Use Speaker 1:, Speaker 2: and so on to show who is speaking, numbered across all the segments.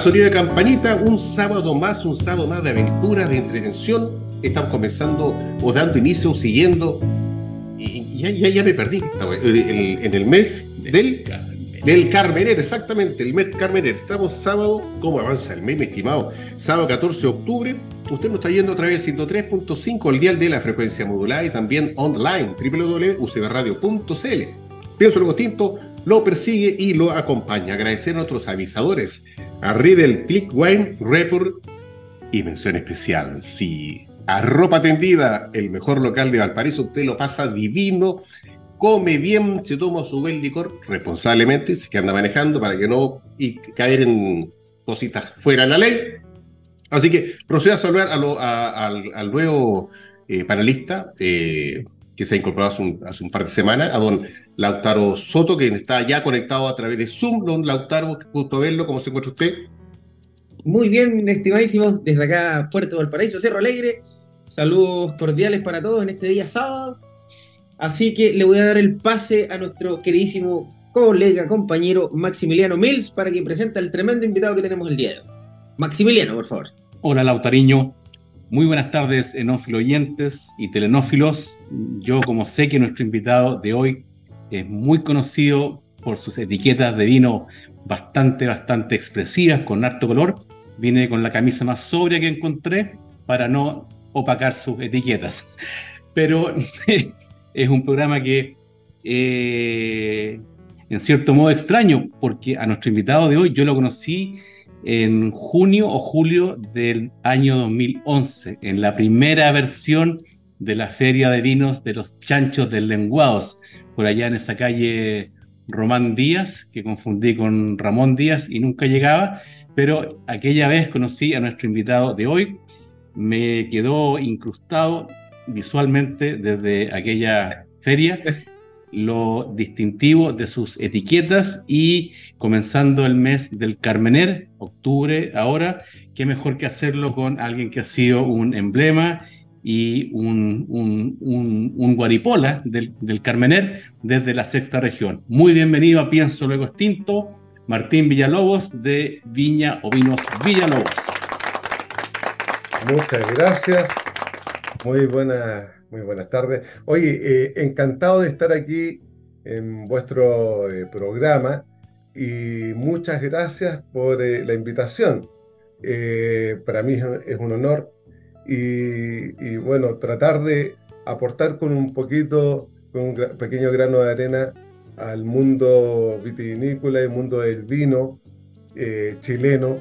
Speaker 1: Sonido de campanita, un sábado más, un sábado más de aventura, de entretención. Estamos comenzando o dando inicio, siguiendo. Y ya, ya, ya me perdí. En el mes del, del Carmener, exactamente, el mes Carmener. Estamos sábado, ¿cómo avanza el mes, mi estimado? Sábado 14 de octubre. Usted nos está yendo a través del 103.5, el dial de la frecuencia modulada y también online, www.ucbradio.cl. Pienso luego tinto, lo persigue y lo acompaña. Agradecer a nuestros avisadores a Riddle Click Wine Report y mención especial, si a ropa tendida, el mejor local de Valparaíso, usted lo pasa divino, come bien, se toma su buen licor responsablemente, si que anda manejando para que no y caer en cositas fuera de la ley. Así que procedo a saludar al, nuevo eh, panelista eh, que se ha incorporado hace un, hace un, par de semanas, a don Lautaro Soto, que está ya conectado a través de Zoom. Don Lautaro, gusto verlo. ¿Cómo se encuentra usted?
Speaker 2: Muy bien, estimadísimos, desde acá, Puerto Valparaíso, Cerro Alegre. Saludos cordiales para todos en este día sábado. Así que le voy a dar el pase a nuestro queridísimo colega, compañero Maximiliano Mills para que presente al tremendo invitado que tenemos el día de hoy. Maximiliano, por favor.
Speaker 3: Hola, Lautariño. Muy buenas tardes, enófilo oyentes y telenófilos. Yo, como sé que nuestro invitado de hoy es muy conocido por sus etiquetas de vino bastante, bastante expresivas, con harto color. Vine con la camisa más sobria que encontré para no opacar sus etiquetas. Pero es un programa que, eh, en cierto modo, extraño, porque a nuestro invitado de hoy yo lo conocí en junio o julio del año 2011, en la primera versión de la Feria de Vinos de los Chanchos del Lenguados, por allá en esa calle Román Díaz, que confundí con Ramón Díaz y nunca llegaba, pero aquella vez conocí a nuestro invitado de hoy, me quedó incrustado visualmente desde aquella feria lo distintivo de sus etiquetas y comenzando el mes del Carmener, octubre ahora, qué mejor que hacerlo con alguien que ha sido un emblema y un, un, guaripola del, del, Carmener desde la sexta región. Muy bienvenido a Pienso Luego Extinto, Martín Villalobos de Viña Ovinos Villalobos.
Speaker 4: Muchas gracias, muy, buena, muy buenas tardes. Oye, eh, encantado de estar aquí en vuestro eh, programa y muchas gracias por eh, la invitación. para mí es un honor y, bueno, tratar de aportar con un poquito, con un pequeño grano de arena al mundo vitivinícola, el mundo del vino eh, chileno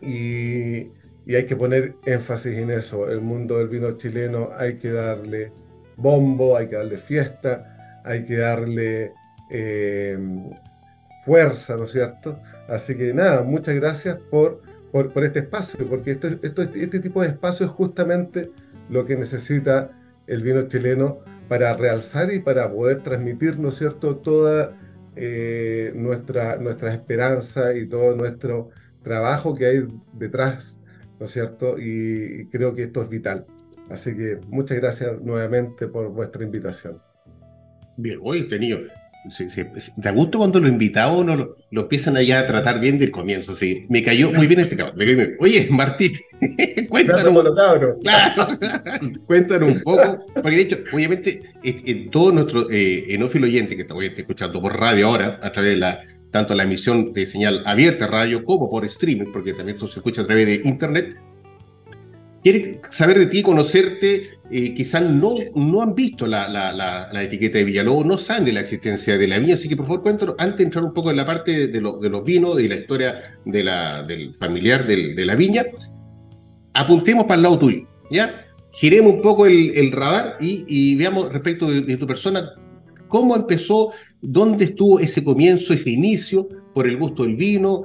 Speaker 4: y, hay que poner énfasis en eso. El mundo del vino chileno hay que darle bombo, hay que darle fiesta, hay que darle eh, fuerza, ¿no es cierto? Así que nada, muchas gracias por por, este espacio, porque esto, esto, este tipo de espacio es justamente lo que necesita el vino chileno para realzar y para poder transmitir, ¿no es cierto?, toda eh, nuestra, nuestra esperanza y todo nuestro trabajo que hay detrás, ¿no es cierto? Y creo que esto es vital. Así que muchas gracias nuevamente por vuestra invitación.
Speaker 1: Bien, hoy tenido ¿Te gusta cuando los invitados no lo, empiezan allá a tratar bien del comienzo? Sí, me cayó muy bien este cabrón. Oye, Martín, cuéntanos, claro, cuéntanos un poco, porque de hecho, obviamente, en todo nuestro eh, enófilo oyente que está escuchando por radio ahora, a través de la, tanto la emisión de señal abierta radio como por streaming, porque también esto se escucha a través de internet, quiere saber de ti, conocerte. Eh, quizás no, no han visto la, la, etiqueta de Villalobos, no saben de la existencia de la viña, así que por favor cuéntanos, antes de entrar un poco en la parte de, lo, de los vinos, y la historia de del familiar de la viña, apuntemos para el lado tuyo, ¿ya? Giremos un poco el, el radar y, y, veamos respecto de, de tu persona, cómo empezó, dónde estuvo ese comienzo, ese inicio, por el gusto del vino,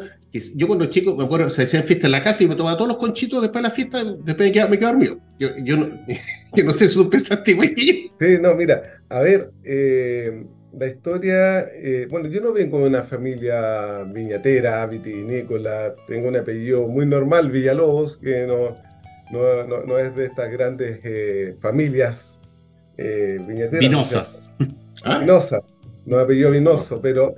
Speaker 1: yo cuando chico, me acuerdo, se hacían fiestas en la casa y me tomaba todos los conchitos después de la fiesta, después de que me quedé dormido. Yo, yo, no, yo no sé si tú pensaste güey.
Speaker 4: Sí, no, mira, a ver, eh, la historia, eh, bueno, yo no vengo de una familia viñatera, vitivinícola, tengo un apellido muy normal, Villalobos, que no, no, no, es de estas grandes eh, familias viñateras.
Speaker 3: Vinosas.
Speaker 4: ¿Ah? Vinosas, no apellido vinoso, pero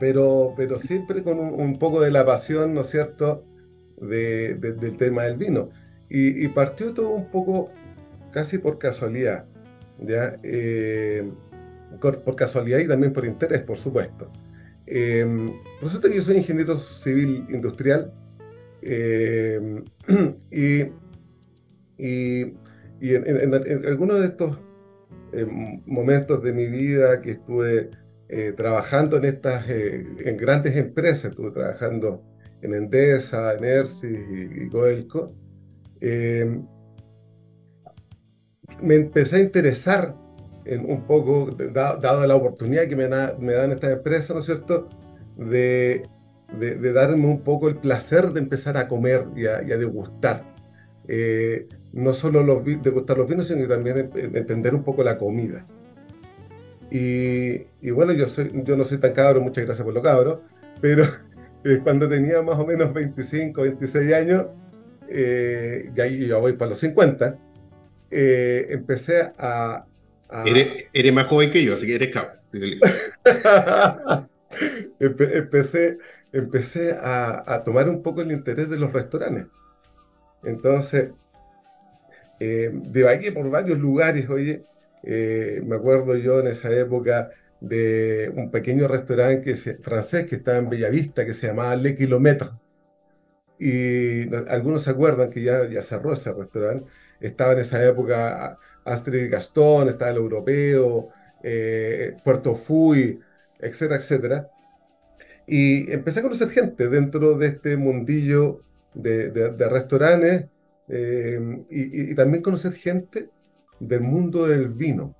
Speaker 4: pero, pero siempre con un, poco de la pasión, ¿no es cierto?, de, del tema del vino. Y, partió todo un poco casi por casualidad, ¿ya? Eh, por, casualidad y también por interés, por supuesto. Em, resulta que yo soy ingeniero civil industrial em, y, y, en, algunos de estos em, momentos de mi vida que estuve eh, trabajando en estas eh, en grandes empresas, estuve trabajando en Endesa, en ERSI y, Goelco, eh, me empecé a interesar un poco, dado la oportunidad que me, dan estas empresas, ¿no es cierto?, de, darme un poco el placer de empezar a comer y a, degustar. no solo los, degustar los vinos, sino también entender un poco la comida. Y, bueno, yo, soy, yo no soy tan cabro, muchas gracias por lo cabro, pero eh, cuando tenía más o menos 25, 26 años, eh, y ahí yo voy para los 50, eh, empecé a...
Speaker 1: Eres, más joven que yo, así que eres cabro.
Speaker 4: empecé empecé a, a, tomar un poco el interés de los restaurantes. Entonces, eh, divagué por varios lugares, oye, eh, me acuerdo yo en esa época de un pequeño restaurante francés que estaba en Bellavista que se llamaba Le Kilomètre. Y algunos se acuerdan que ya, ya cerró ese restaurante. Estaba en esa época Astrid Gastón, estaba el Europeo, eh, Puerto Fui, etcétera, etcétera. Y empecé a conocer gente dentro de este mundillo de, de, restaurantes eh, y, y, también conocer gente del mundo del vino,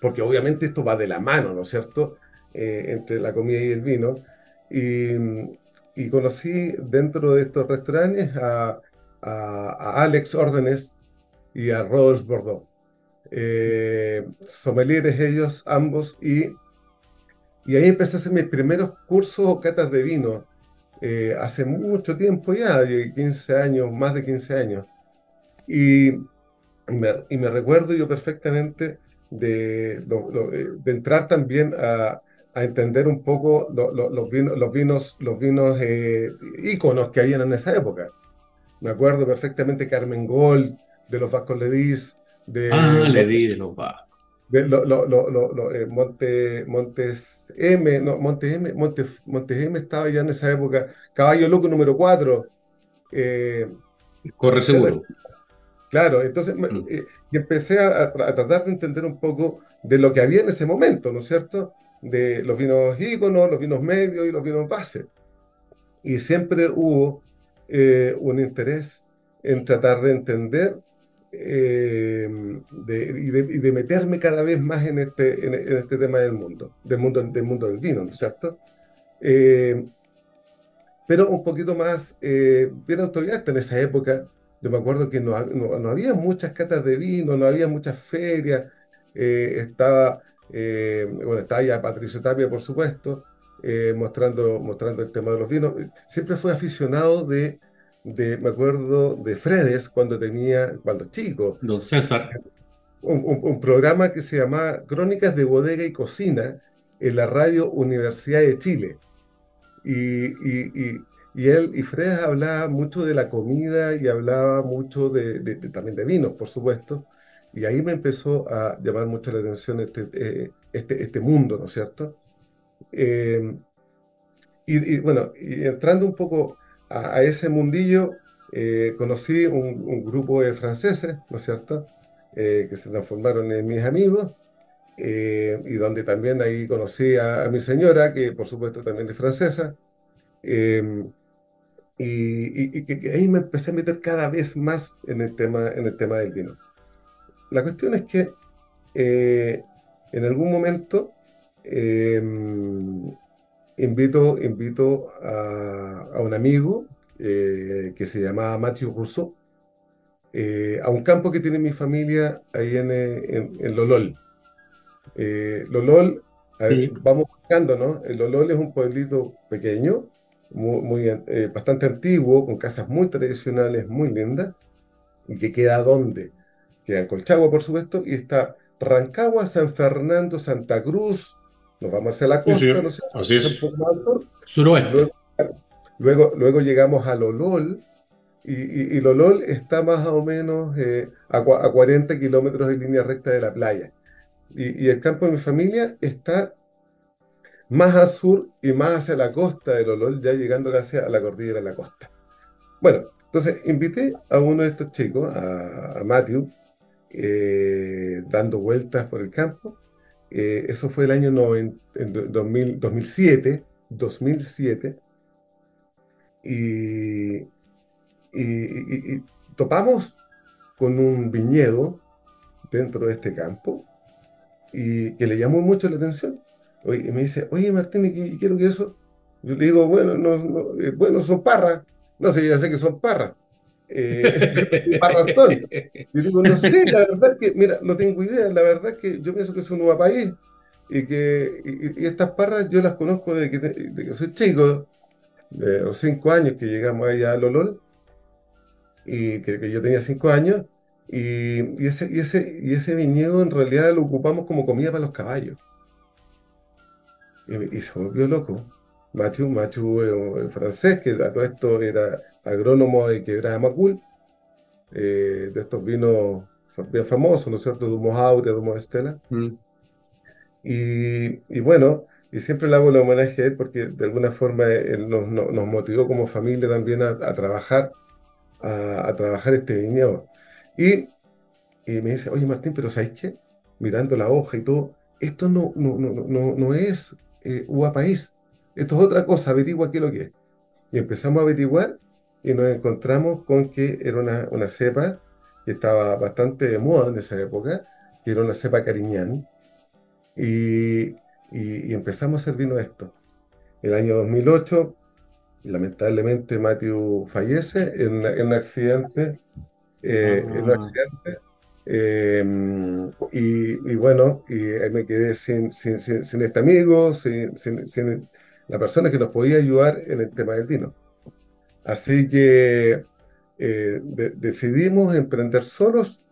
Speaker 4: porque obviamente esto va de la mano, ¿no es cierto?, eh, entre la comida y el vino. Y, conocí dentro de estos restaurantes a, Alex Órdenes y a Rodolphe Bordeaux. Eh, sommeliers ellos, ambos, y, y ahí empecé a hacer mis primeros cursos o catas de vino, eh, hace mucho tiempo ya, 15 años, más de 15 años. Y, y me, recuerdo yo perfectamente de, eh, de entrar también a, a, entender un poco los vinos, los vinos, los vinos eh, íconos que habían en esa época. Me acuerdo perfectamente Carmen Gold, de los Vascos Ledís, de,
Speaker 3: ah, Ledí de los Vascos.
Speaker 4: De lo, lo, eh, Monte, Montes M, no, Monte M, Monte, Montes M estaba ya en esa época, Caballo Loco número 4.
Speaker 1: Eh, Corre seguro.
Speaker 4: Claro, entonces mm. eh, y empecé a, tratar de entender un poco de lo que había en ese momento, ¿no es cierto? De los vinos íconos, los vinos medios y los vinos base. Y siempre hubo eh, un interés en tratar de entender eh, y, de, meterme cada vez más en este, en, este tema del mundo, del mundo, del mundo del vino, ¿no es cierto? pero un poquito más bien autodidacta en esa época yo me acuerdo que no, había muchas catas de vino, no había muchas ferias. Eh, estaba, eh, bueno, estaba ya Patricio Tapia, por supuesto, eh, mostrando, mostrando el tema de los vinos. Siempre fue aficionado de, de, me acuerdo, de Fredes cuando tenía, cuando chico.
Speaker 3: Don César.
Speaker 4: Un, programa que se llamaba Crónicas de Bodega y Cocina en la radio Universidad de Chile. y, y él y Fred hablaba mucho de la comida y hablaba mucho de, también de vinos, por supuesto. Y ahí me empezó a llamar mucho la atención este, eh, este, este mundo, ¿no es cierto? Em, y, bueno, y entrando un poco a, ese mundillo, eh, conocí un, grupo de franceses, ¿no es cierto?, que se transformaron en mis amigos, y donde también ahí conocí a, mi señora, que por supuesto también es francesa, y, que, ahí me empecé a meter cada vez más en el tema, en el tema del vino. La cuestión es que en algún momento invito, invito a, un amigo eh, que se llamaba Mathieu Rousseau eh, a un campo que tiene mi familia ahí en, en, Lolol. Eh, Lolol, vamos buscando, ¿no? El Lolol es un pueblito pequeño, muy, bastante antiguo, con casas muy tradicionales, muy lindas, y que queda donde? Queda en Colchagua, por supuesto, y está Rancagua, San Fernando, Santa Cruz, nos vamos hacia la costa, ¿no sé,
Speaker 1: Así es.
Speaker 3: Suroeste.
Speaker 4: Luego, luego, llegamos a Lolol, y, y, Lolol está más o menos eh, a, 40 kilómetros en línea recta de la playa. Y, el campo de mi familia está más al sur y más hacia la costa de Lolol, ya llegando casi a la cordillera de la costa. Bueno, entonces invité a uno de estos chicos, a, Matthew, eh, dando vueltas por el campo, eh, eso fue el año 2007, 2007. Y, topamos con un viñedo dentro de este campo y que le llamó mucho la atención. Y me dice, oye Martín, ¿y quiero que eso? Yo le digo, bueno, no, eh, bueno son parras. No sé, ya sé que son parras. Eh, razón. Yo digo, no sé, la verdad que, mira, no tengo idea, la verdad que yo pienso que es un país y que y, estas parras yo las conozco desde que, que soy chico, de los cinco años que llegamos allá a Lolol, y que, yo tenía cinco años, y, ese, y, ese, y ese viñedo en realidad lo ocupamos como comida para los caballos. Y, se volvió loco. Machu, Machu, el francés, que a todo esto era agrónomo de Quebrada Macul, eh, de estos vinos bien famosos, ¿no es cierto? Dumos Aurea, Dumos Estela. Mm. Y, bueno, y siempre le hago el homenaje a él porque de alguna forma él nos, nos motivó como familia también a, trabajar, a, trabajar este viñedo. Y, y, me dice, oye Martín, pero ¿sabes qué? Mirando la hoja y todo, esto no, no, no, no, es eh, uva país, esto es otra cosa, averigua qué es lo que es. Y empezamos a averiguar y nos encontramos con que era una, una cepa que estaba bastante de moda en esa época, que era una cepa cariñán, y, y, empezamos a vino esto. El año 2008, lamentablemente Matthew fallece en, un accidente. Eh, en un ah. accidente em, y, y, bueno, y me quedé sin, sin, sin, este amigo, sin, sin, la persona que nos podía ayudar en el tema del vino. Así que eh, decidimos emprender solos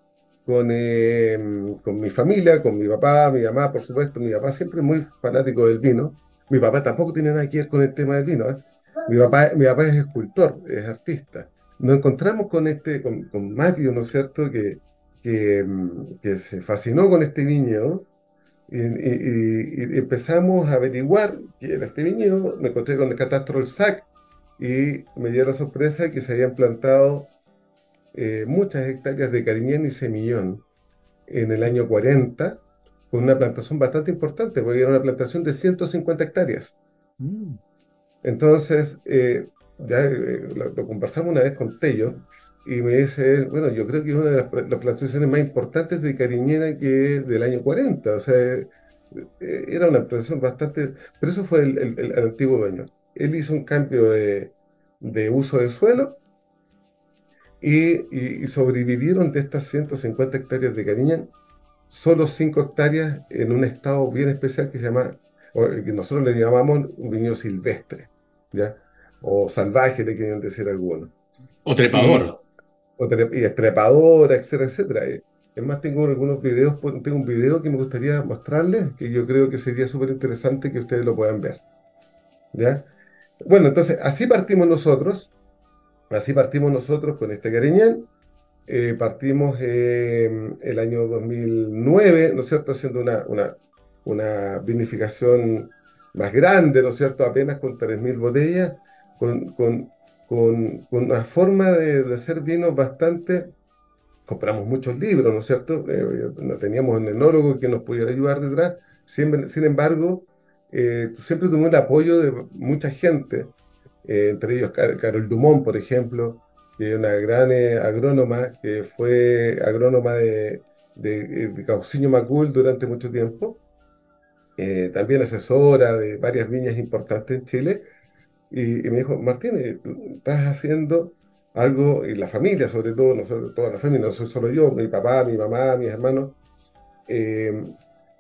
Speaker 4: con, em, con mi familia, con mi papá, mi mamá, por supuesto. Mi papá siempre muy fanático del vino. Mi papá tampoco tiene nada que ver con el tema del vino. ¿eh? Mi, papá, mi papá es escultor, es artista. Nos encontramos con este, con, con Matthew, ¿no es cierto?, que, que, que, se fascinó con este viñedo. Y, y, empezamos a averiguar qué era este viñedo. Me encontré con el catastro del SAC, y me dio la sorpresa que se habían plantado eh, muchas hectáreas de cariñén y semillón en el año 40, con una plantación bastante importante, porque era una plantación de 150 hectáreas. Mm. Entonces, eh, ya eh, lo, conversamos una vez con Tello, y me dice bueno, yo creo que es una de las, plantaciones más importantes de cariñena que es del año 40, o sea, era una plantación bastante, pero eso fue el antiguo dueño él hizo un cambio de, uso de suelo y, sobrevivieron de estas 150 hectáreas de cariñán solo 5 hectáreas en un estado bien especial que se llama, que nosotros le llamamos un viñedo silvestre, ¿ya? O salvaje, le quieren decir algunos.
Speaker 3: O trepador.
Speaker 4: Y, o trepadora, etcétera, etcétera. Es más, tengo algunos videos, tengo un video que me gustaría mostrarles, que yo creo que sería súper interesante que ustedes lo puedan ver. ¿Ya? Bueno, entonces así partimos nosotros, así partimos nosotros con este Cariñán. Eh, partimos eh, el año 2009, ¿no es cierto?, haciendo una, una, una vinificación más grande, ¿no es cierto?, apenas con 3.000 botellas, con, con, con, una forma de, hacer vinos bastante... Compramos muchos libros, ¿no es cierto? Eh, no teníamos un enólogo que nos pudiera ayudar detrás. sin embargo, eh, siempre tuvimos el apoyo de mucha gente, eh, entre ellos Carol Dumont, por ejemplo, que es una gran agrónoma, que fue agrónoma de, de, de Macul durante mucho tiempo, también asesora de varias viñas importantes en Chile, y, me dijo, Martín, eh, estás haciendo algo, y la familia sobre todo, no toda la familia, no soy solo yo, mi papá, mi mamá, mis hermanos, eh,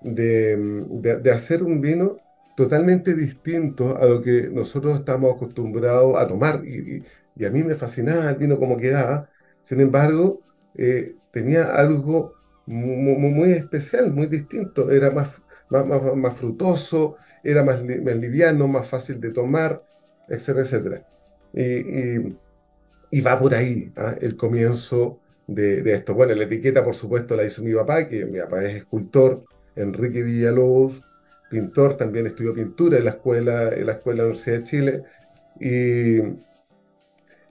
Speaker 4: de, hacer un vino totalmente distinto a lo que nosotros estamos acostumbrados a tomar. Y, a mí me fascinaba el vino como quedaba. Sin embargo, eh, tenía algo muy, especial, muy distinto. Era más, más, más, frutoso, era más, más liviano, más fácil de tomar etcétera, etcétera. Y, va por ahí ¿ah? el comienzo de, esto. Bueno, la etiqueta, por supuesto, la hizo mi papá, que mi papá es escultor, Enrique Villalobos, pintor, también estudió pintura en la escuela, en la escuela de la Universidad de Chile. Y,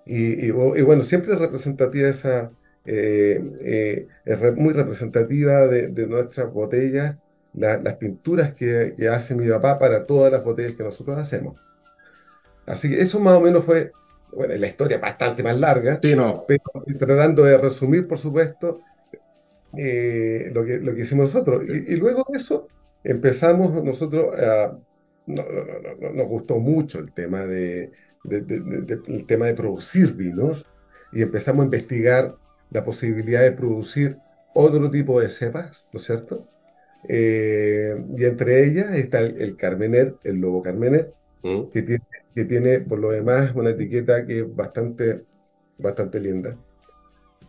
Speaker 4: y, bueno, siempre es representativa esa, eh, eh, es muy representativa de, nuestras botellas, las pinturas que, que, hace mi papá para todas las botellas que nosotros hacemos. Así que eso más o menos fue, bueno, la historia bastante más larga,
Speaker 1: sí, no.
Speaker 4: pero tratando de resumir, por supuesto, eh, lo, que, lo que hicimos nosotros. Y, luego de eso empezamos nosotros a... No, nos gustó mucho el tema de, el tema de producir vinos y empezamos a investigar la posibilidad de producir otro tipo de cepas, ¿no es cierto? Eh, y entre ellas está el, el Carmener, el Lobo Carmener, ¿Mm? que tiene que tiene por lo demás una etiqueta que es bastante, bastante linda.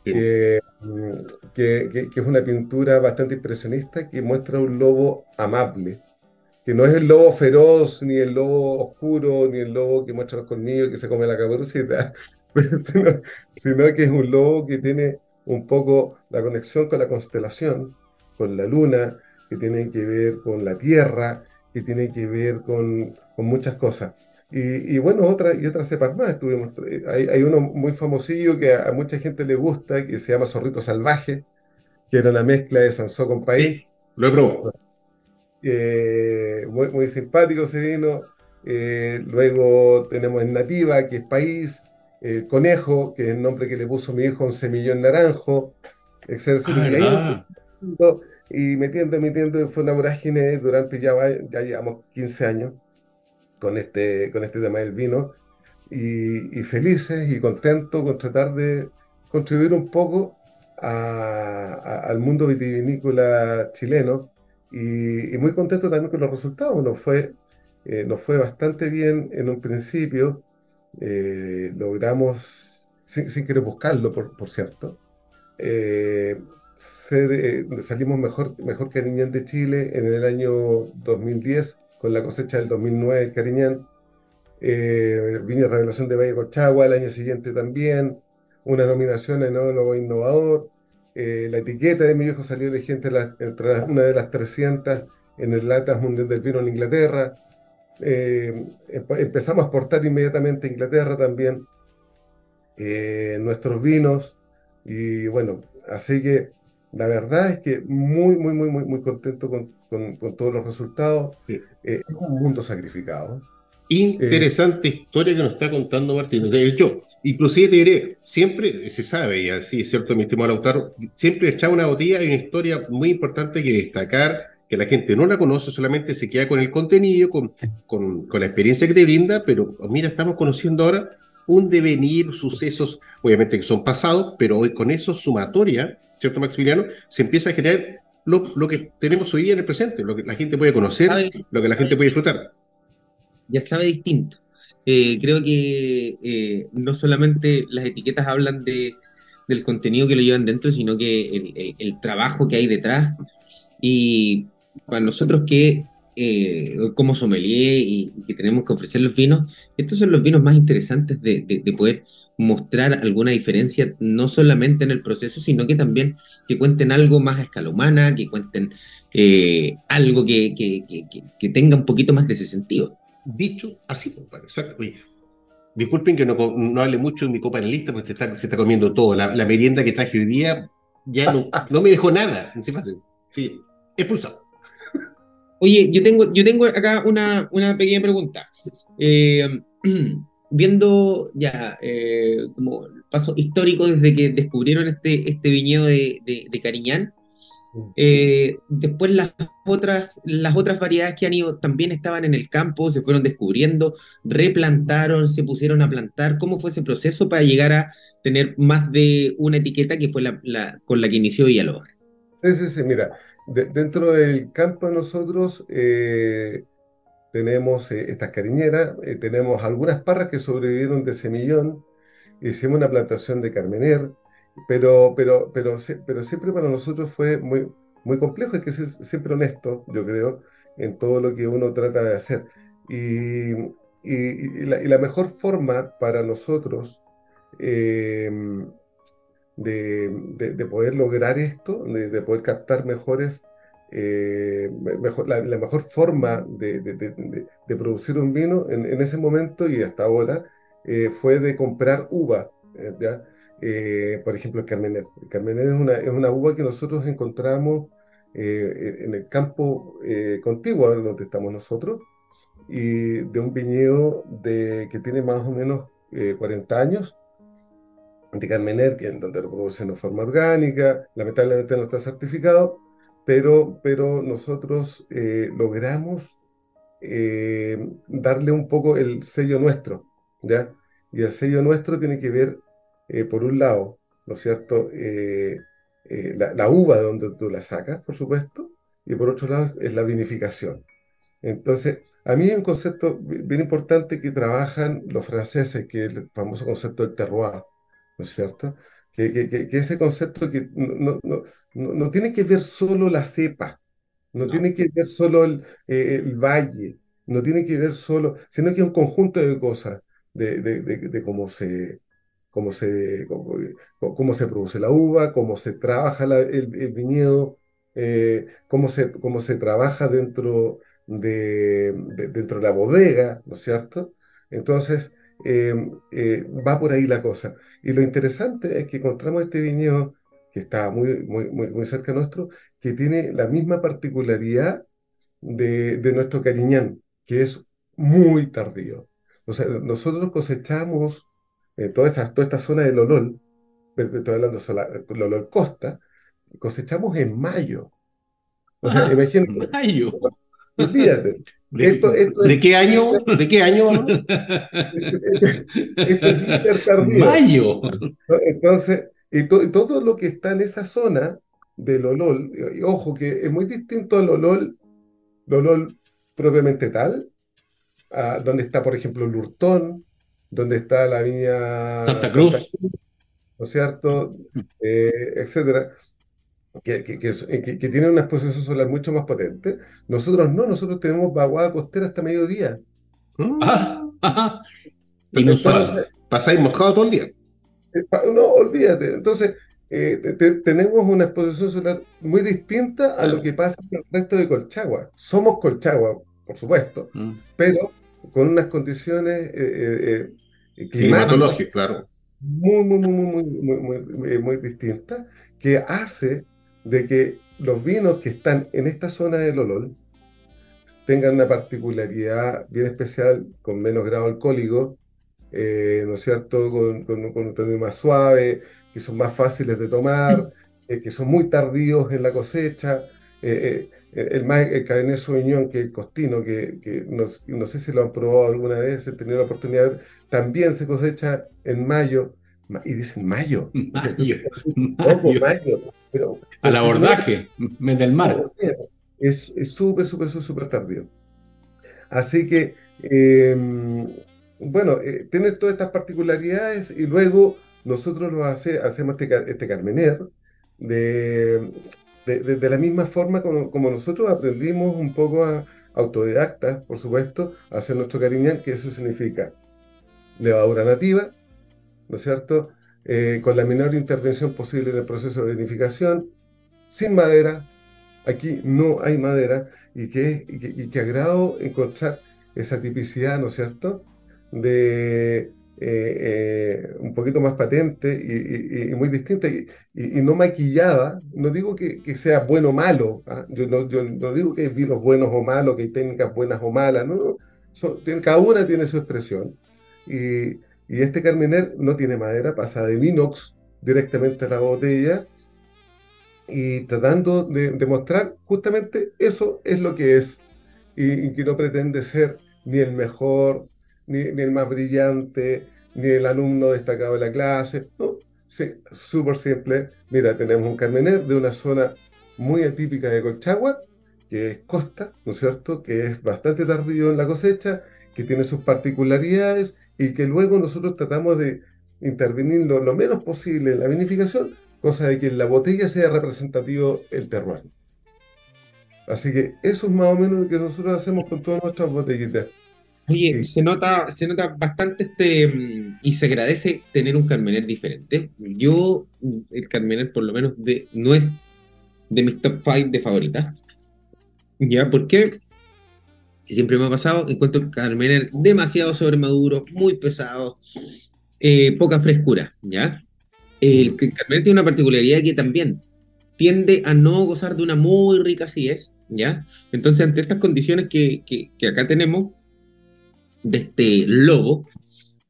Speaker 4: Mm, que, que, es una pintura bastante impresionista que muestra un lobo amable, que no es el lobo feroz, ni el lobo oscuro, ni el lobo que muestra los colmillos que se come la caperucita, sino, sino que es un lobo que tiene un poco la conexión con la constelación, con la luna, que tiene que ver con la tierra, que tiene que ver con, con muchas cosas. Y, bueno, otra, y otras cepas más. Tuvimos, hay, hay, uno muy famosillo que a, mucha gente le gusta, que se llama Zorrito Salvaje, que era una mezcla de Sansó con País.
Speaker 1: lo he probado.
Speaker 4: Eh, muy, muy simpático ese vino. Eh, luego tenemos en Nativa, que es País. Conejo, que es el nombre que le puso mi hijo, un semillón naranjo, etc. Ah, y, metiendo, metiendo, fue una vorágine durante ya, ya llevamos 15 años con este, con este tema del vino y, felices y contentos con tratar de contribuir un poco al mundo vitivinícola chileno y, muy contento también con los resultados. Nos fue, eh, nos fue bastante bien en un principio, eh, logramos, sin, sin, querer buscarlo, por, por cierto, eh, salimos mejor, mejor que Niñán de Chile en el año 2010 con la cosecha del 2009 Cariñán. Eh, Viña Revelación de Valle Cochagua el año siguiente también. Una nominación en Enólogo Innovador. Eh, la etiqueta de mi viejo salió elegente entre una de las 300 en el Latas Mundial del Vino en Inglaterra. Eh, empezamos a exportar inmediatamente a Inglaterra también eh, nuestros vinos. Y bueno, así que la verdad es que muy, muy, muy, muy, muy contento con, con, todos los resultados. Eh, es un mundo sacrificado.
Speaker 1: Interesante historia que nos está contando Martín. De hecho, inclusive te diré, siempre se sabe, y así es cierto, mi estimado Lautaro, siempre echaba una botella y una historia muy importante que destacar, que la gente no la conoce, solamente se queda con el contenido, con, con, con la experiencia que te brinda, pero mira, estamos conociendo ahora un devenir, sucesos, obviamente que son pasados, pero hoy con eso sumatoria, ¿cierto, Maximiliano? Se empieza a generar lo, que tenemos hoy día en el presente, lo que la gente puede conocer, lo que la gente puede disfrutar.
Speaker 2: Ya sabe distinto. Eh, creo que eh, no solamente las etiquetas hablan de, del contenido que lo llevan dentro, sino que el, trabajo que hay detrás. Y para nosotros que, eh, como sommelier y, que tenemos que ofrecer los vinos, estos son los vinos más interesantes de, de poder mostrar alguna diferencia, no solamente en el proceso, sino que también que cuenten algo más a escala humana, que cuenten eh, algo que, que, que, tenga un poquito más de ese sentido.
Speaker 1: Dicho así, exacto. disculpen que no, no hable mucho mi copa en lista, porque se está, se está comiendo todo. La, la merienda que traje hoy día ya no, no me dejó nada. Sí, fácil. Sí, expulsado.
Speaker 2: Oye, yo tengo, yo tengo acá una, una pequeña pregunta. Eh, viendo ya eh, como el paso histórico desde que descubrieron este, este viñedo de, de, de Cariñán, eh, después las otras, las otras variedades que han ido también estaban en el campo, se fueron descubriendo, replantaron, se pusieron a plantar. ¿Cómo fue ese proceso para llegar a tener más de una etiqueta que fue la, la con la que inició Villalobos?
Speaker 4: Sí, sí, sí, mira, de, dentro del campo nosotros eh, tenemos eh, estas cariñeras, eh, tenemos algunas parras que sobrevivieron de semillón, hicimos una plantación de carmener, pero, pero, pero, pero siempre para nosotros fue muy, muy complejo, hay que ser siempre honesto, yo creo, en todo lo que uno trata de hacer. Y, y, la, mejor forma para nosotros de, de, de, poder lograr esto, de, de poder captar mejores, eh, mejor, la, mejor forma de, producir un vino en, ese momento y hasta ahora eh, fue de comprar uva. Eh, ¿ya? Por ejemplo, el Carmener. El Carmener es una, es una uva que nosotros encontramos en el campo contiguo donde estamos nosotros, y de un viñedo de, que tiene más o menos 40 años, de Carmener, que en donde lo producen de forma orgánica, lamentablemente no está certificado, pero, pero nosotros logramos darle un poco el sello nuestro, ¿ya? Y el sello nuestro tiene que ver eh, por un lado, ¿no es cierto? Eh, eh, la, la, uva de donde tú la sacas, por supuesto, y por otro lado es la vinificación. Entonces, a mí hay un concepto bien importante que trabajan los franceses, que es el famoso concepto del terroir, ¿no es cierto? Que, que, que ese concepto que no, no, no, no, tiene que ver solo la cepa, no, tiene que ver solo el, el, valle, no tiene que ver solo, sino que es un conjunto de cosas, de, de, de cómo se, cómo se, cómo, cómo, se produce la uva, cómo se trabaja la, el, el, viñedo, eh, cómo, se, cómo se trabaja dentro de, de, dentro de la bodega, ¿no es cierto? Entonces, eh, eh, va por ahí la cosa. Y lo interesante es que encontramos este viñedo que está muy, muy, muy, muy cerca nuestro, que tiene la misma particularidad de, de nuestro Cariñán, que es muy tardío. O sea, nosotros cosechamos eh, toda, esta, toda esta zona del Olol, estoy hablando del Olol Costa, cosechamos en mayo.
Speaker 1: O sea, ah, imagínate.
Speaker 3: Mayo.
Speaker 4: Olvídate.
Speaker 1: ¿De, esto, esto ¿de es, qué año? ¿De qué año?
Speaker 4: esto es tardío.
Speaker 3: Mayo.
Speaker 4: Entonces, y, to, y, todo lo que está en esa zona del Olol, y, ojo que es muy distinto al Olol, Olol propiamente tal, a donde está, por ejemplo, el Lurtón, donde está la viña
Speaker 3: Santa Cruz, Santa
Speaker 4: Cruz ¿no es cierto? Eh, etcétera, que, que, que, que, tiene una exposición solar mucho más potente. Nosotros no, nosotros tenemos vaguada costera hasta mediodía.
Speaker 1: Ah, ah, Entonces, pasáis mojado todo el día.
Speaker 4: Eh, no, olvídate. Entonces, eh, te, tenemos una exposición solar muy distinta a lo que pasa en el resto de Colchagua. Somos Colchagua, por supuesto, mm. pero con unas condiciones eh,
Speaker 1: eh, climatológicas, claro.
Speaker 4: Muy, muy, muy, muy, muy, muy, muy distintas, que hace de que los vinos que están en esta zona del Olol tengan una particularidad bien especial, con menos grado alcohólico, eh, ¿no es cierto?, con, con, con, un tono más suave, que son más fáciles de tomar, eh, que son muy tardíos en la cosecha. Eh, el, más, el Cabernet Sauvignon, que el costino, que, que no, no, sé si lo han probado alguna vez, he tenido la oportunidad de ver, también se cosecha en mayo, y dicen mayo.
Speaker 3: Mayo. mayo.
Speaker 4: mayo pero,
Speaker 3: Al abordaje, mes del mar.
Speaker 4: Es súper, súper, súper tardío. Así que, eh, bueno, eh, tiene todas estas particularidades y luego nosotros lo hace, hacemos este, este Carmener de de, de, de, la misma forma como, como, nosotros aprendimos un poco a autodidactas, por supuesto, a hacer nuestro cariñán, que eso significa levadura nativa, ¿no es cierto? Eh, con la menor intervención posible en el proceso de vinificación, sin madera, aquí no hay madera, y que, y que, y agrado encontrar esa tipicidad, ¿no es cierto?, de, eh, un poquito más patente y, muy distinta y, no maquillada. No digo que, sea bueno o malo, ¿ah? yo, no, digo que hay vinos buenos o malos, que hay técnicas buenas o malas, no, cada una tiene su expresión. Y, este Carmener no tiene madera, pasa de inox directamente a la botella y tratando de demostrar justamente eso es lo que es y, que no pretende ser ni el mejor, ni, el más brillante, ni el alumno destacado de la clase. No, sí, súper simple. Mira, tenemos un Carmener de una zona muy atípica de Colchagua, que es costa, ¿no es cierto? Que es bastante tardío en la cosecha, que tiene sus particularidades y que luego nosotros tratamos de intervenir lo, menos posible en la vinificación, cosa de que en la botella sea representativo el terroir. Así que eso es más o menos lo que nosotros hacemos con todas nuestras botellitas.
Speaker 2: Oye, se nota, se nota bastante este mm, y se agradece tener un Carmener diferente. Yo, el Carmener por lo menos de, no es de mis top 5 de favoritas. ¿Ya? ¿Por qué? Siempre me ha pasado, encuentro el Carmener demasiado sobremaduro, muy pesado, eh, poca frescura, ¿ya? El, Carmener tiene una particularidad que también tiende a no gozar de una muy rica acidez, ¿ya? Entonces, ante estas condiciones que, que, acá tenemos, de este lobo,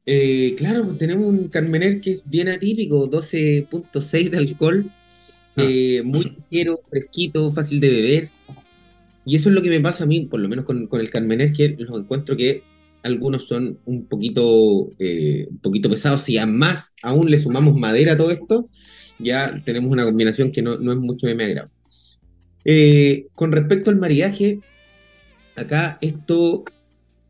Speaker 2: eh, claro, tenemos un Carmener que es bien atípico, 12.6 de alcohol, ah. eh, muy ligero, fresquito, fácil de beber. Y eso es lo que me pasa a mí, por lo menos con, con el Carmener, que los encuentro que algunos son un poquito, eh, un poquito pesados. Si a más aún le sumamos madera a todo esto, ya tenemos una combinación que no, no es mucho de mi agrado. Eh, con respecto al maridaje, acá esto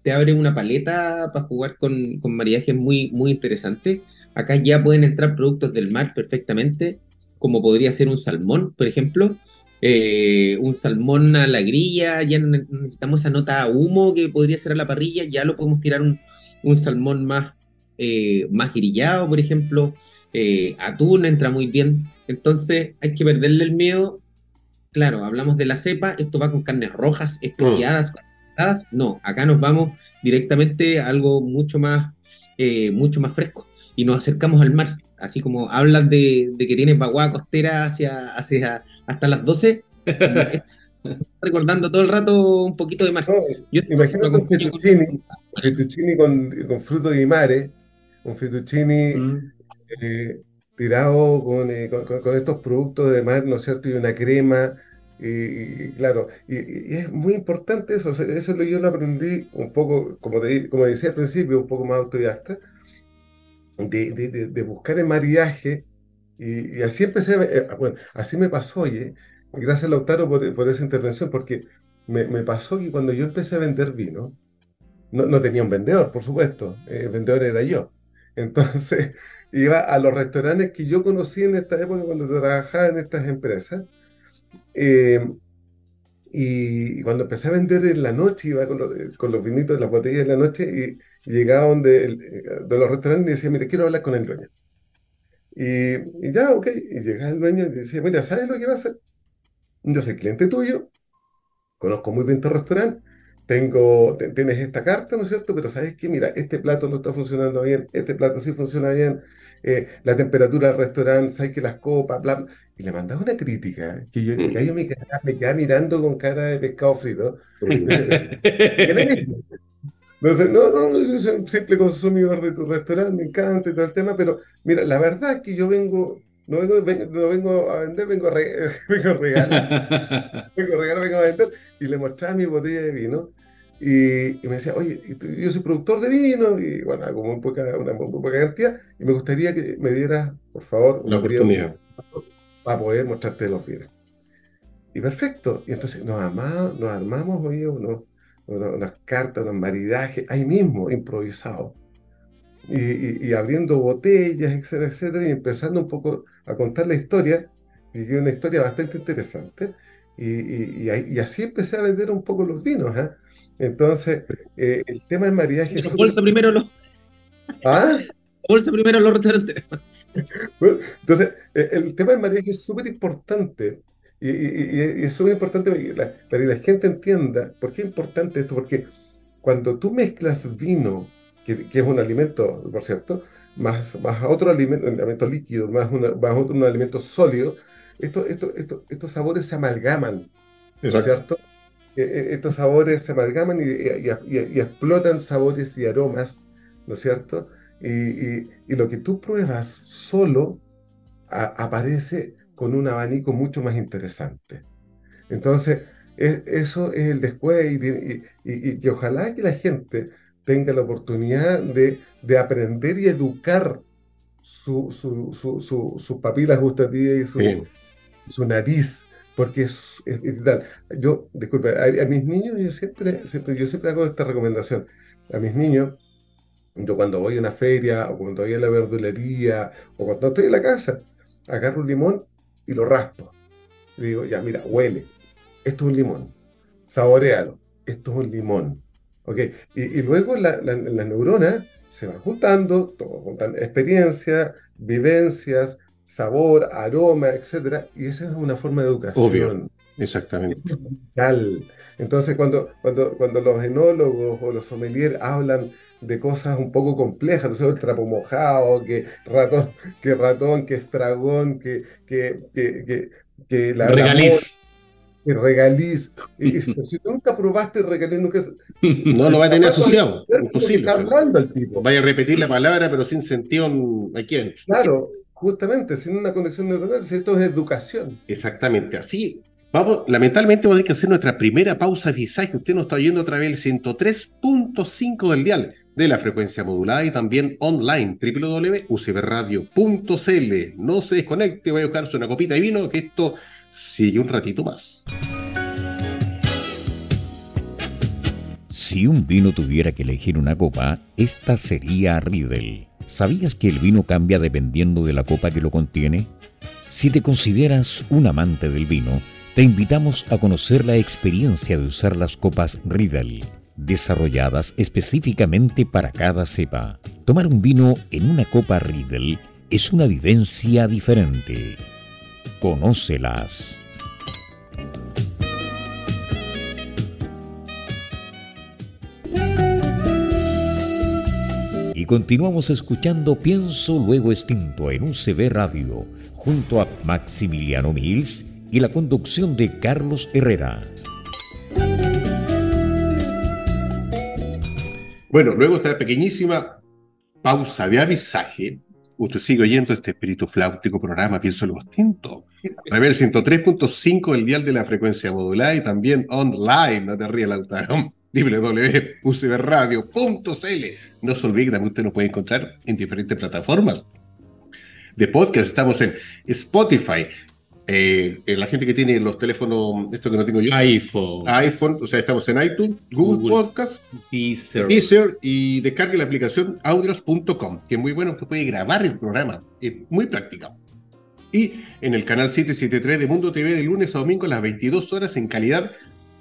Speaker 2: te abre una paleta para jugar con, con maridajes muy, muy interesante. Acá ya pueden entrar productos del mar perfectamente, como podría ser un salmón, por ejemplo. Eh, un salmón a la grilla, ya necesitamos esa nota a humo que podría ser a la parrilla, ya lo podemos tirar un, un salmón más, eh, más grillado, por ejemplo. atún entra muy bien. Entonces hay que perderle el miedo claro, hablamos de la cepa, esto va con carnes rojas, especiadas, mm. no, acá nos vamos directamente a algo mucho más, eh, mucho más fresco y nos acercamos al mar, así como hablan de, que tienes vaguada costera hacia, hacia hasta las 12, recordando todo el rato un poquito de mar.
Speaker 4: imagínate un fettuccini, con, con frutos y mares, un fettuccini mm. eh, tirado eh, con, con, estos productos de mar, ¿no es cierto? Y una crema, y, claro, y, es muy importante eso, eso lo, yo lo aprendí un poco, como, como decía al principio, un poco más autodidacta, de, de, de buscar el maridaje, y, así empecé, eh, bueno, así me pasó, oye, gracias Lautaro por, por esa intervención, porque me, pasó que cuando yo empecé a vender vino, no, no tenía un vendedor, por supuesto, el vendedor era yo. Entonces, iba a los restaurantes que yo conocí en esta época cuando trabajaba en estas empresas. Eh, y, cuando empecé a vender en la noche, iba con los, con los vinitos, las botellas en la noche, y, llegaba donde de los restaurantes y decía, mire, quiero hablar con el dueño. Y, ya, ok, y llegaba el dueño y decía, mira, ¿sabes lo que va a hacer? Yo soy cliente tuyo, conozco muy bien tu restaurante, tengo, tienes esta carta, ¿no es cierto? Pero sabes que, mira, este plato no está funcionando bien, este plato sí funciona bien, eh, la temperatura del restaurante, sabes que las copas, bla, bla. Y le mandaba una crítica, que yo, que yo me, quedaba, me, quedaba, mirando con cara de pescado frito. Entonces, no, no, yo soy un simple consumidor de tu restaurante, me encanta y todo el tema, pero mira, la verdad es que yo vengo, no vengo, no vengo a vender, vengo a, vengo a regalar. vengo a regalar, vengo a vender. Y le mostraba mi botella de vino. Y, me decía, oye, yo soy productor de vino, y bueno, como un poca, una muy poca cantidad, y me gustaría que me dieras, por favor,
Speaker 1: la oportunidad
Speaker 4: para poder mostrarte los vinos. Y perfecto. Y entonces nos armamos, nos armamos oye, unas cartas, unos maridajes, ahí mismo, improvisado. Y, y, abriendo botellas, etcétera, etcétera, y empezando un poco a contar la historia, y es una historia bastante interesante. Y, y, así empecé a vender un poco los vinos. ¿eh? Entonces, eh, el tema del maridaje.
Speaker 2: Pero bolsa primero los. ¿Ah? Bolsa primero los restaurantes.
Speaker 4: Bueno, entonces, eh, el tema del maridaje es súper importante. Y, es súper importante para que la, gente entienda por qué es importante esto. Porque cuando tú mezclas vino que, es un alimento, por cierto, más, más otro alimento, un alimento líquido, más, más otro un alimento sólido, esto, esto, esto, estos sabores se amalgaman, ¿no es cierto? E, e, estos sabores se amalgaman y, y, explotan sabores y aromas, ¿no es cierto? Y, lo que tú pruebas solo aparece con un abanico mucho más interesante. Entonces, eso es el después y, que ojalá que la gente tenga la oportunidad de, aprender y educar sus su, papilas gustativas y su, su nariz, porque es, vital. Yo, disculpe, a, mis niños yo siempre, siempre, yo siempre hago esta recomendación. A mis niños, yo cuando voy a una feria, o cuando voy a la verdulería, o cuando estoy en la casa, agarro un limón y lo raspo. Y digo, ya, mira, huele. Esto es un limón. Saborealo. Esto es un limón. ¿Ok? Y, luego las neuronas se van juntando, todo, juntan experiencia, vivencias, sabor, aroma, etcétera, y esa es una forma de educación.
Speaker 1: Obvio, exactamente.
Speaker 4: Entonces, cuando, cuando, cuando los enólogos o los sommeliers hablan de cosas un poco complejas, no sé, el trapo mojado, que ratón, que ratón, que estragón, que, que, que, que,
Speaker 1: la regaliz.
Speaker 4: que regaliz. Y, si nunca probaste regaliz, nunca...
Speaker 1: No lo va a tener asociado, imposible.
Speaker 4: Está hablando el tipo.
Speaker 1: Vaya a repetir la palabra, pero sin sentido a quién.
Speaker 4: Claro, Justamente, sin una conexión neuronal, esto es educación.
Speaker 1: Exactamente, así. Vamos, lamentablemente vamos a tener que hacer nuestra primera pausa de visaje. Usted nos está oyendo a través del 103.5 del dial de la frecuencia modulada y también online, www.ucbradio.cl. No se desconecte, vaya a buscarse una copita de vino, que esto sigue un ratito más.
Speaker 5: Si un vino tuviera que elegir una copa, esta sería Riedel. ¿Sabías que el vino cambia dependiendo de la copa que lo contiene? Si te consideras un amante del vino, te invitamos a conocer la experiencia de usar las copas Riedel, desarrolladas específicamente para cada cepa. Tomar un vino en una copa Riedel es una vivencia diferente. Conócelas. y continuamos escuchando Pienso Luego Extinto en UCB Radio, junto a Maximiliano Mills y la conducción de Carlos Herrera.
Speaker 1: Bueno, luego esta pequeñísima pausa de avisaje. Usted sigue oyendo este espíritu flautico programa Pienso Luego Extinto. A ver, 103.5 el dial de la frecuencia modulada y también online, no te rías, Lautaro www.ucbradio.cl. No se olvide que usted nos puede encontrar en diferentes plataformas de podcast. Estamos en Spotify. Eh, la gente que tiene los teléfonos, esto que no tengo yo,
Speaker 3: iPhone.
Speaker 1: iPhone, o sea, estamos en iTunes, Google, Podcast, Deezer. y descargue la aplicación audios.com, que es muy bueno, que puede grabar el programa, es muy práctica. Y en el canal 773 de Mundo TV de lunes a domingo a las 22 horas en calidad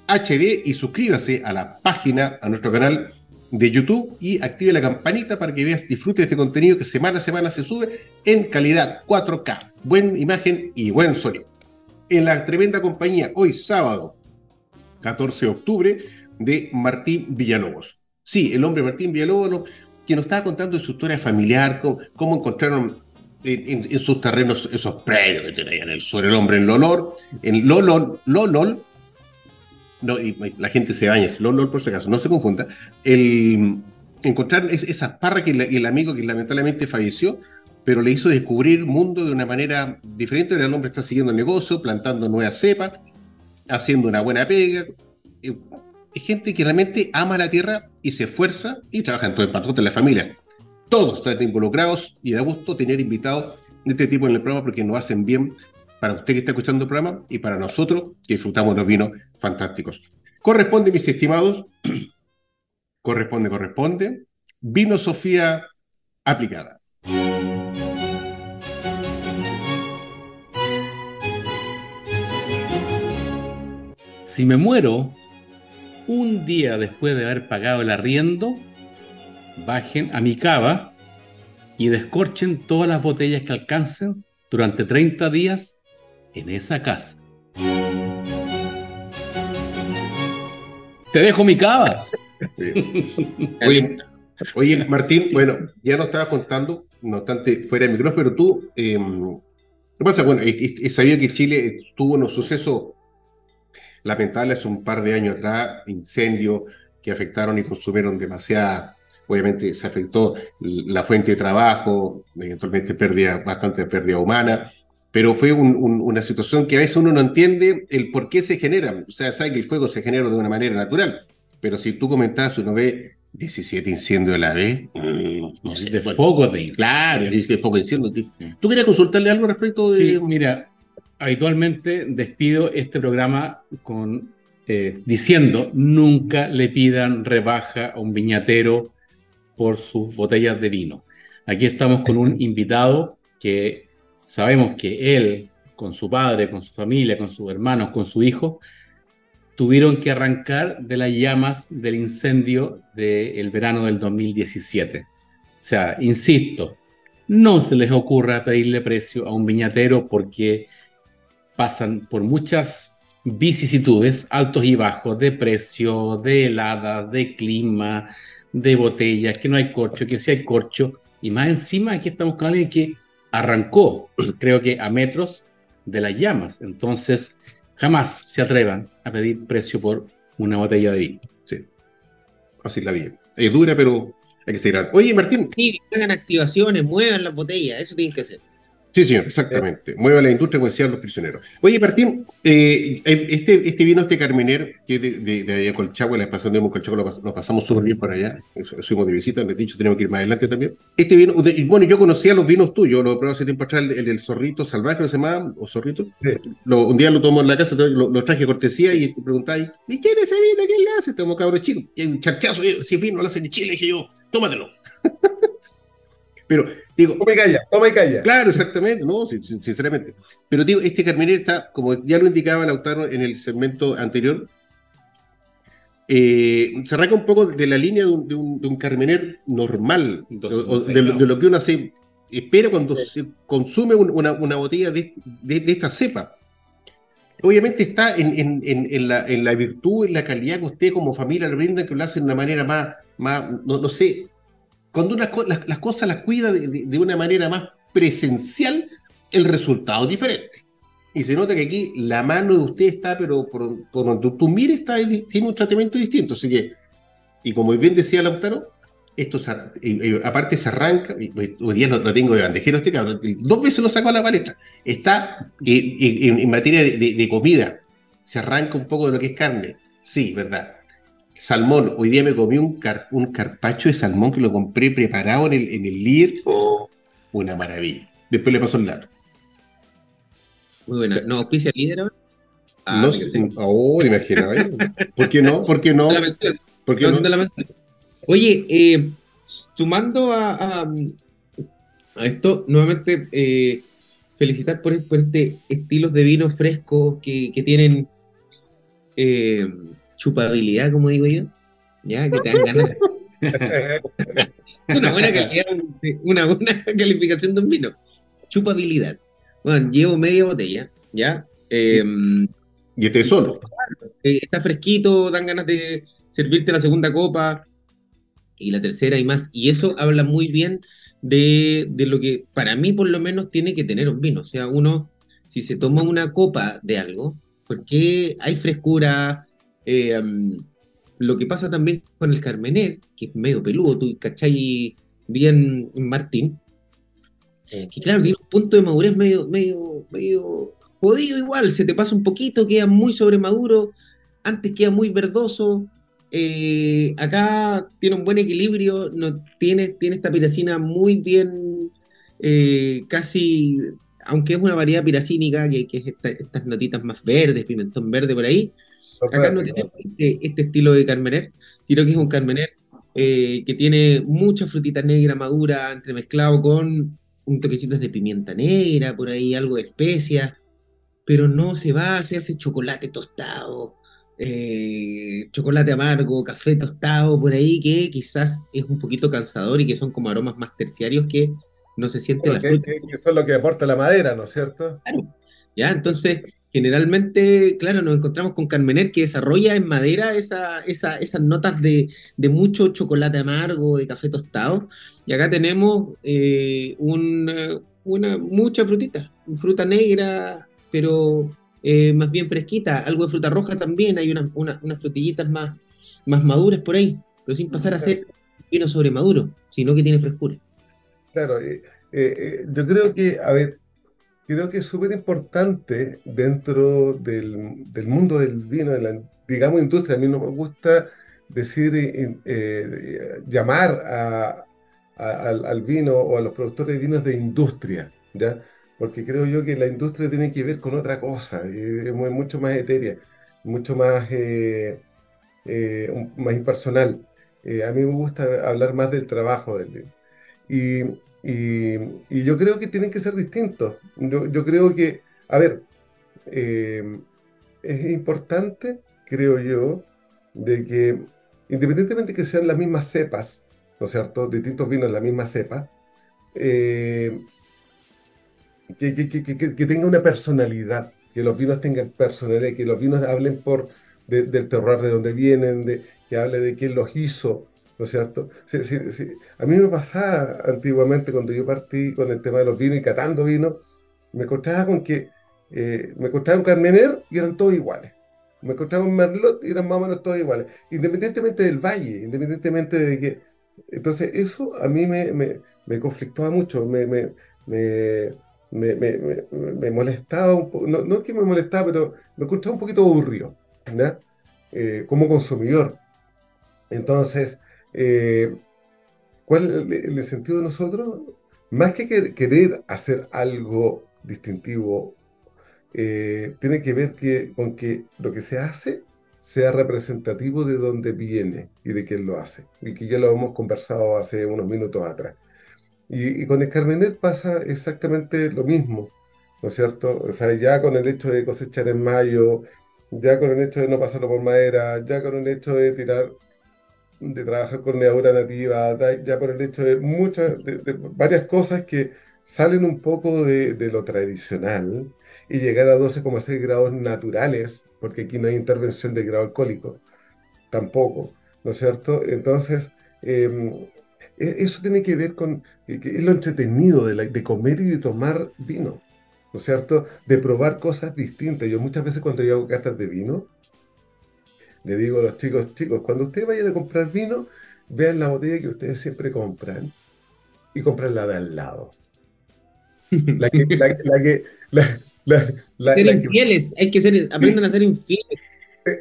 Speaker 1: HD y suscríbase a la página, a nuestro canal de YouTube y active la campanita para que veas, disfrute de este contenido que semana a semana se sube en calidad 4K, buena imagen y buen sonido. En la tremenda compañía, hoy sábado 14 de octubre, de Martín Villalobos. Sí, el hombre Martín Villalobos, que nos estaba contando su historia familiar, cómo, encontraron en, sus terrenos esos predios que tenía en el sur el hombre en Lolor, en Lolol, Lolol, no, y, la gente se baña, es por si acaso, no se confunda, el encontrar esa parra que el amigo que lamentablemente falleció, pero le hizo descubrir el mundo de una manera diferente. El hombre está siguiendo el negocio, plantando nuevas cepas, haciendo una buena pega. Eh, es gente que realmente ama la tierra y se esfuerza y trabaja en todo el patrón de la familia. Todos están involucrados y da gusto tener invitados de este tipo en el programa porque nos hacen bien para usted que está escuchando el programa y para nosotros que disfrutamos los vinos fantásticos. Corresponde, mis estimados, corresponde, corresponde, vino Sofía aplicada.
Speaker 3: Si me muero un día después de haber pagado el arriendo, bajen a mi cava y descorchen todas las botellas que alcancen durante 30 días en esa casa. Te dejo mi cava.
Speaker 1: Oye, Oye, Martín, bueno, ya nos estabas contando, no obstante, fuera de micrófono, pero tú, em, ¿qué pasa? Bueno, he, sabido que Chile tuvo unos sucesos lamentables hace un par de años atrás, incendios que afectaron y consumieron demasiada, obviamente se afectó la fuente de trabajo, eventualmente pérdida, bastante pérdida humana, pero fue una situación que a veces uno no entiende el por qué se genera. O sea, sabe que el fuego se genera de una manera natural, pero si tú comentabas, uno ve 17 incendios a la vez.
Speaker 3: no sé, de foco de
Speaker 1: Claro, 17 foco de incendio. ¿Tú querías consultarle algo respecto de...?
Speaker 3: Sí, mira, habitualmente despido este programa con eh, diciendo nunca le pidan rebaja a un viñatero por sus botellas de vino. Aquí estamos con un invitado que sabemos que él, con su padre, con su familia, con sus hermanos, con su hijo, tuvieron que arrancar de las llamas del incendio del verano del 2017. O sea, insisto, no se les ocurra pedirle precio a un viñatero porque pasan por muchas vicisitudes, altos y bajos, de precio, de heladas, de clima, de botellas, que no hay corcho, que sí hay corcho, y más encima aquí estamos con alguien que arrancó, creo que a metros de las llamas. Entonces, jamás se atrevan a pedir precio por una botella de vino.
Speaker 1: Sí. Así la vida. Es dura, pero hay que seguir. Oye, Martín.
Speaker 2: Sí, hagan activaciones, muevan las botellas, eso tienen que hacer.
Speaker 1: Sí, señor, exactamente. Mueva la industria, como decían los prisioneros. Oye, Martín, eh, este, este vino, este Carminer, que es de, de, de Colchagua, la expansión de Colchagua, lo, pasamos súper bien por allá. Fuimos de visita, les he dicho, tenemos que ir más adelante también. Este vino, bueno, yo conocía los vinos tuyos, lo probé hace tiempo atrás, el, del zorrito salvaje, ¿lo se llama? ¿O zorrito? un día lo tomó en la casa, lo, traje cortesía y preguntáis, ¿y quién es ese vino? ¿Quién le hace? Estamos cabros chicos. Y un charchazo, si vino lo hacen en Chile, dije yo, tómatelo. Pero digo.
Speaker 4: Toma y calla, toma y calla.
Speaker 1: Claro, exactamente, no, sinceramente. Pero digo, este Carmener está, como ya lo indicaba Lautaro en el segmento anterior, eh, se arranca un poco de la línea de un, de normal, de, lo que uno se espera cuando se consume una, botella de, esta cepa. Obviamente está en, la, virtud, en la calidad que usted como familia le brinda, que lo hace de una manera más, más no sé, cuando las, cosas las cuida de, una manera más presencial, el resultado es diferente. Y se nota que aquí la mano de usted está, pero por, donde tú mires, está, tiene un tratamiento distinto. Así que, y como bien decía Lautaro, esto aparte se arranca, hoy día lo, tengo de bandejero este cabrón, dos veces lo saco a la palestra. Está en, materia de comida, se arranca un poco de lo que es carne. Sí, verdad Salmón, hoy día me comí un, un carpacho de salmón que lo compré preparado en el, en el líder. Oh, una maravilla. Después le paso el lado.
Speaker 2: Muy buena. ¿No auspicia líder ahora?
Speaker 1: Ah, no. Oh, imagínate. ¿Por qué no? ¿Por qué no? ¿Por qué no?
Speaker 2: Oye, eh, sumando a, a, esto, nuevamente eh, felicitar por, por, este estilos de vino frescos que, que tienen eh, chupabilidad, como digo yo, ya que te dan ganas. una buena calidad, una buena calificación de un vino. Chupabilidad. Bueno, llevo media botella, ¿ya?
Speaker 1: Em, y este solo.
Speaker 2: Eh, está fresquito, dan ganas de servirte la segunda copa y la tercera y más. Y eso habla muy bien de, de, lo que para mí por lo menos tiene que tener un vino. O sea, uno, si se toma una copa de algo, porque hay frescura, eh, lo que pasa también con el Carmenet, que es medio peludo, tú cachai bien Martín, eh, que claro, tiene un punto de madurez medio, medio, medio jodido igual, se te pasa un poquito, queda muy sobremaduro, antes queda muy verdoso, eh, acá tiene un buen equilibrio, no, tiene, tiene esta piracina muy bien, casi, aunque es una variedad piracínica, que es estas notitas más verdes, pimentón verde por ahí, Acá no tenemos este, este, estilo de Carmener, sino que es un Carmener eh, que tiene mucha frutita negra madura entremezclado con un toquecito de pimienta negra, por ahí algo de especias, pero no se va a hacerse chocolate tostado, eh, chocolate amargo, café tostado, por ahí, que quizás es un poquito cansador y que son como aromas más terciarios que no se siente la fruta.
Speaker 4: eso es lo que aporta la madera, ¿no es cierto?
Speaker 2: Claro. Ya, entonces generalmente, claro, nos encontramos con Carmener que desarrolla en madera esa, esas notas de, mucho chocolate amargo, de café tostado. Y acá tenemos eh, una, mucha frutita, fruta negra, pero eh, más bien fresquita, algo de fruta roja también, hay unas frutillitas más, más maduras por ahí, pero sin pasar a ser vino sobre maduro, sino que tiene frescura.
Speaker 4: Claro, eh, yo creo que, a ver, creo que es súper importante dentro del, mundo del vino, de la, digamos, industria. A mí no me gusta decir, eh, eh, llamar al, vino o a los productores de vinos de industria, ¿ya? Porque creo yo que la industria tiene que ver con otra cosa, es mucho más etérea, mucho más, eh, más impersonal. a mí me gusta hablar más del trabajo del vino. Y, y, yo creo que tienen que ser distintos. Yo, creo que, a ver, eh, es importante, creo yo, de que independientemente que sean las mismas cepas, ¿no es cierto? Distintos vinos, la misma cepa, eh, que, que, tenga una personalidad, que los vinos tengan personalidad, que los vinos hablen por del terror de donde vienen, que hable de quién los hizo, ¿no es cierto? Sí, sí, sí. A mí me pasaba antiguamente cuando yo partí con el tema de los vinos y catando vino, me encontraba con que eh, me encontraba un Carmener y eran todos iguales. Me encontraba un Merlot y eran más o menos todos iguales, independientemente del valle, independientemente de que... Entonces eso a mí me, me, me conflictaba mucho, me, me, me, molestaba un poco, no, no es que me molestaba, pero me encontraba un poquito aburrido, ¿verdad? Eh, como consumidor. Entonces, eh, ¿Cuál es el, sentido de nosotros? Más que querer hacer algo distintivo, eh, tiene que ver que, con que lo que se hace sea representativo de dónde viene y de quién lo hace. Y que ya lo hemos conversado hace unos minutos atrás. Y, con el Carmenet pasa exactamente lo mismo, ¿no es cierto? O sea, ya con el hecho de cosechar en mayo, ya con el hecho de no pasarlo por madera, ya con el hecho de tirar de trabajar con levadura nativa, ya por el hecho de muchas, de, varias cosas que salen un poco de, lo tradicional y llegar a 12,6 grados naturales, porque aquí no hay intervención de grado alcohólico, tampoco, ¿no es cierto? Entonces, em, e, eso tiene que ver con es lo entretenido de, comer y de tomar vino, ¿no es cierto? De probar cosas distintas. Yo muchas veces cuando yo hago castas de vino, le digo a los chicos, chicos, cuando ustedes vayan a comprar vino, vean la botella que ustedes siempre compran y compran la de al lado.
Speaker 2: La que, la, que, la, ser infieles, hay que ser, aprendan a ser infieles.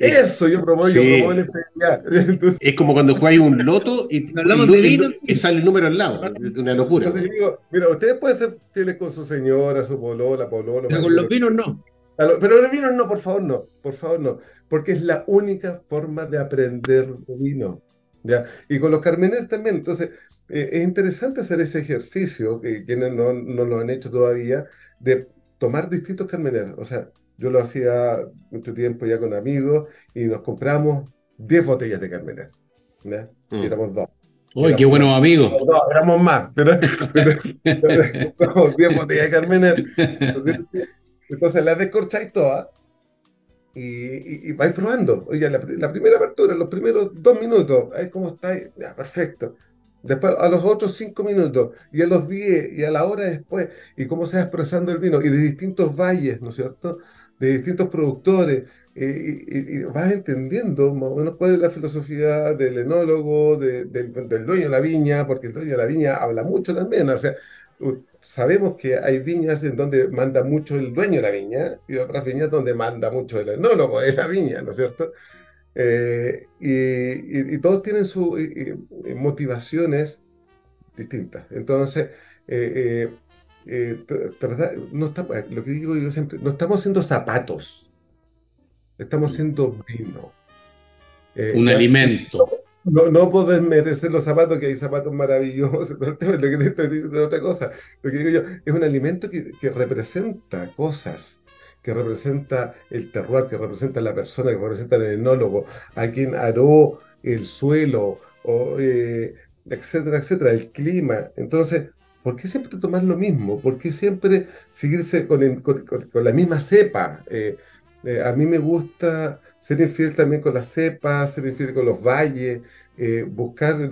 Speaker 4: Eso, yo promuevo, yo promuevo la infidelidad.
Speaker 1: es como cuando juegas un loto y,
Speaker 2: hablamos de vino,
Speaker 1: y, sale el número al lado. Es una locura.
Speaker 4: Entonces digo, mira, ustedes pueden ser fieles con su señora, su polola, pololo.
Speaker 2: Pero con los vinos no.
Speaker 4: Pero los vinos no, por favor, no. Por favor, no porque es la única forma de aprender de vino. ¿ya? Y con los Carmener también. Entonces, eh, es interesante hacer ese ejercicio, que quienes no, no, lo han hecho todavía, de tomar distintos Carmener. O sea, yo lo hacía mucho tiempo ya con amigos y nos compramos 10 botellas de Carmener. ¿ya? Y mm. éramos dos.
Speaker 1: Uy, qué buenos amigos.
Speaker 4: No, éramos más, pero, compramos 10 botellas de Carmener. Entonces, entonces las descorcháis todas y, vais probando. Oye, la, primera apertura, los primeros dos minutos, ahí cómo está, ya, perfecto. Después a los otros cinco minutos, y a los diez, y a la hora después, y cómo se va expresando el vino, y de distintos valles, ¿no es cierto? De distintos productores, y, vas entendiendo más o menos cuál es la filosofía del enólogo, del, del, dueño de la viña, porque el dueño de la viña habla mucho también, o sea, sabemos que hay viñas en donde manda mucho el dueño de la viña y otras viñas donde manda mucho el enólogo de la viña, ¿no es cierto? Eh, y, todos tienen sus motivaciones distintas. Entonces, eh, eh, no lo que digo yo siempre, no estamos haciendo zapatos, estamos haciendo vino.
Speaker 1: Un alimento
Speaker 4: no, no podés merecer los zapatos, que hay zapatos maravillosos, lo que te estoy es otra cosa. Lo que digo yo, es un alimento que, representa cosas, que representa el terror, que representa la persona, que representa el enólogo, a quien aró el suelo, o, eh, etcétera, etcétera, el clima. Entonces, ¿Por qué siempre tomar lo mismo? ¿Por qué siempre seguirse con, con, la misma cepa? Eh, eh, a mí me gusta ser infiel también con las cepas, ser infiel con los valles, eh, buscar...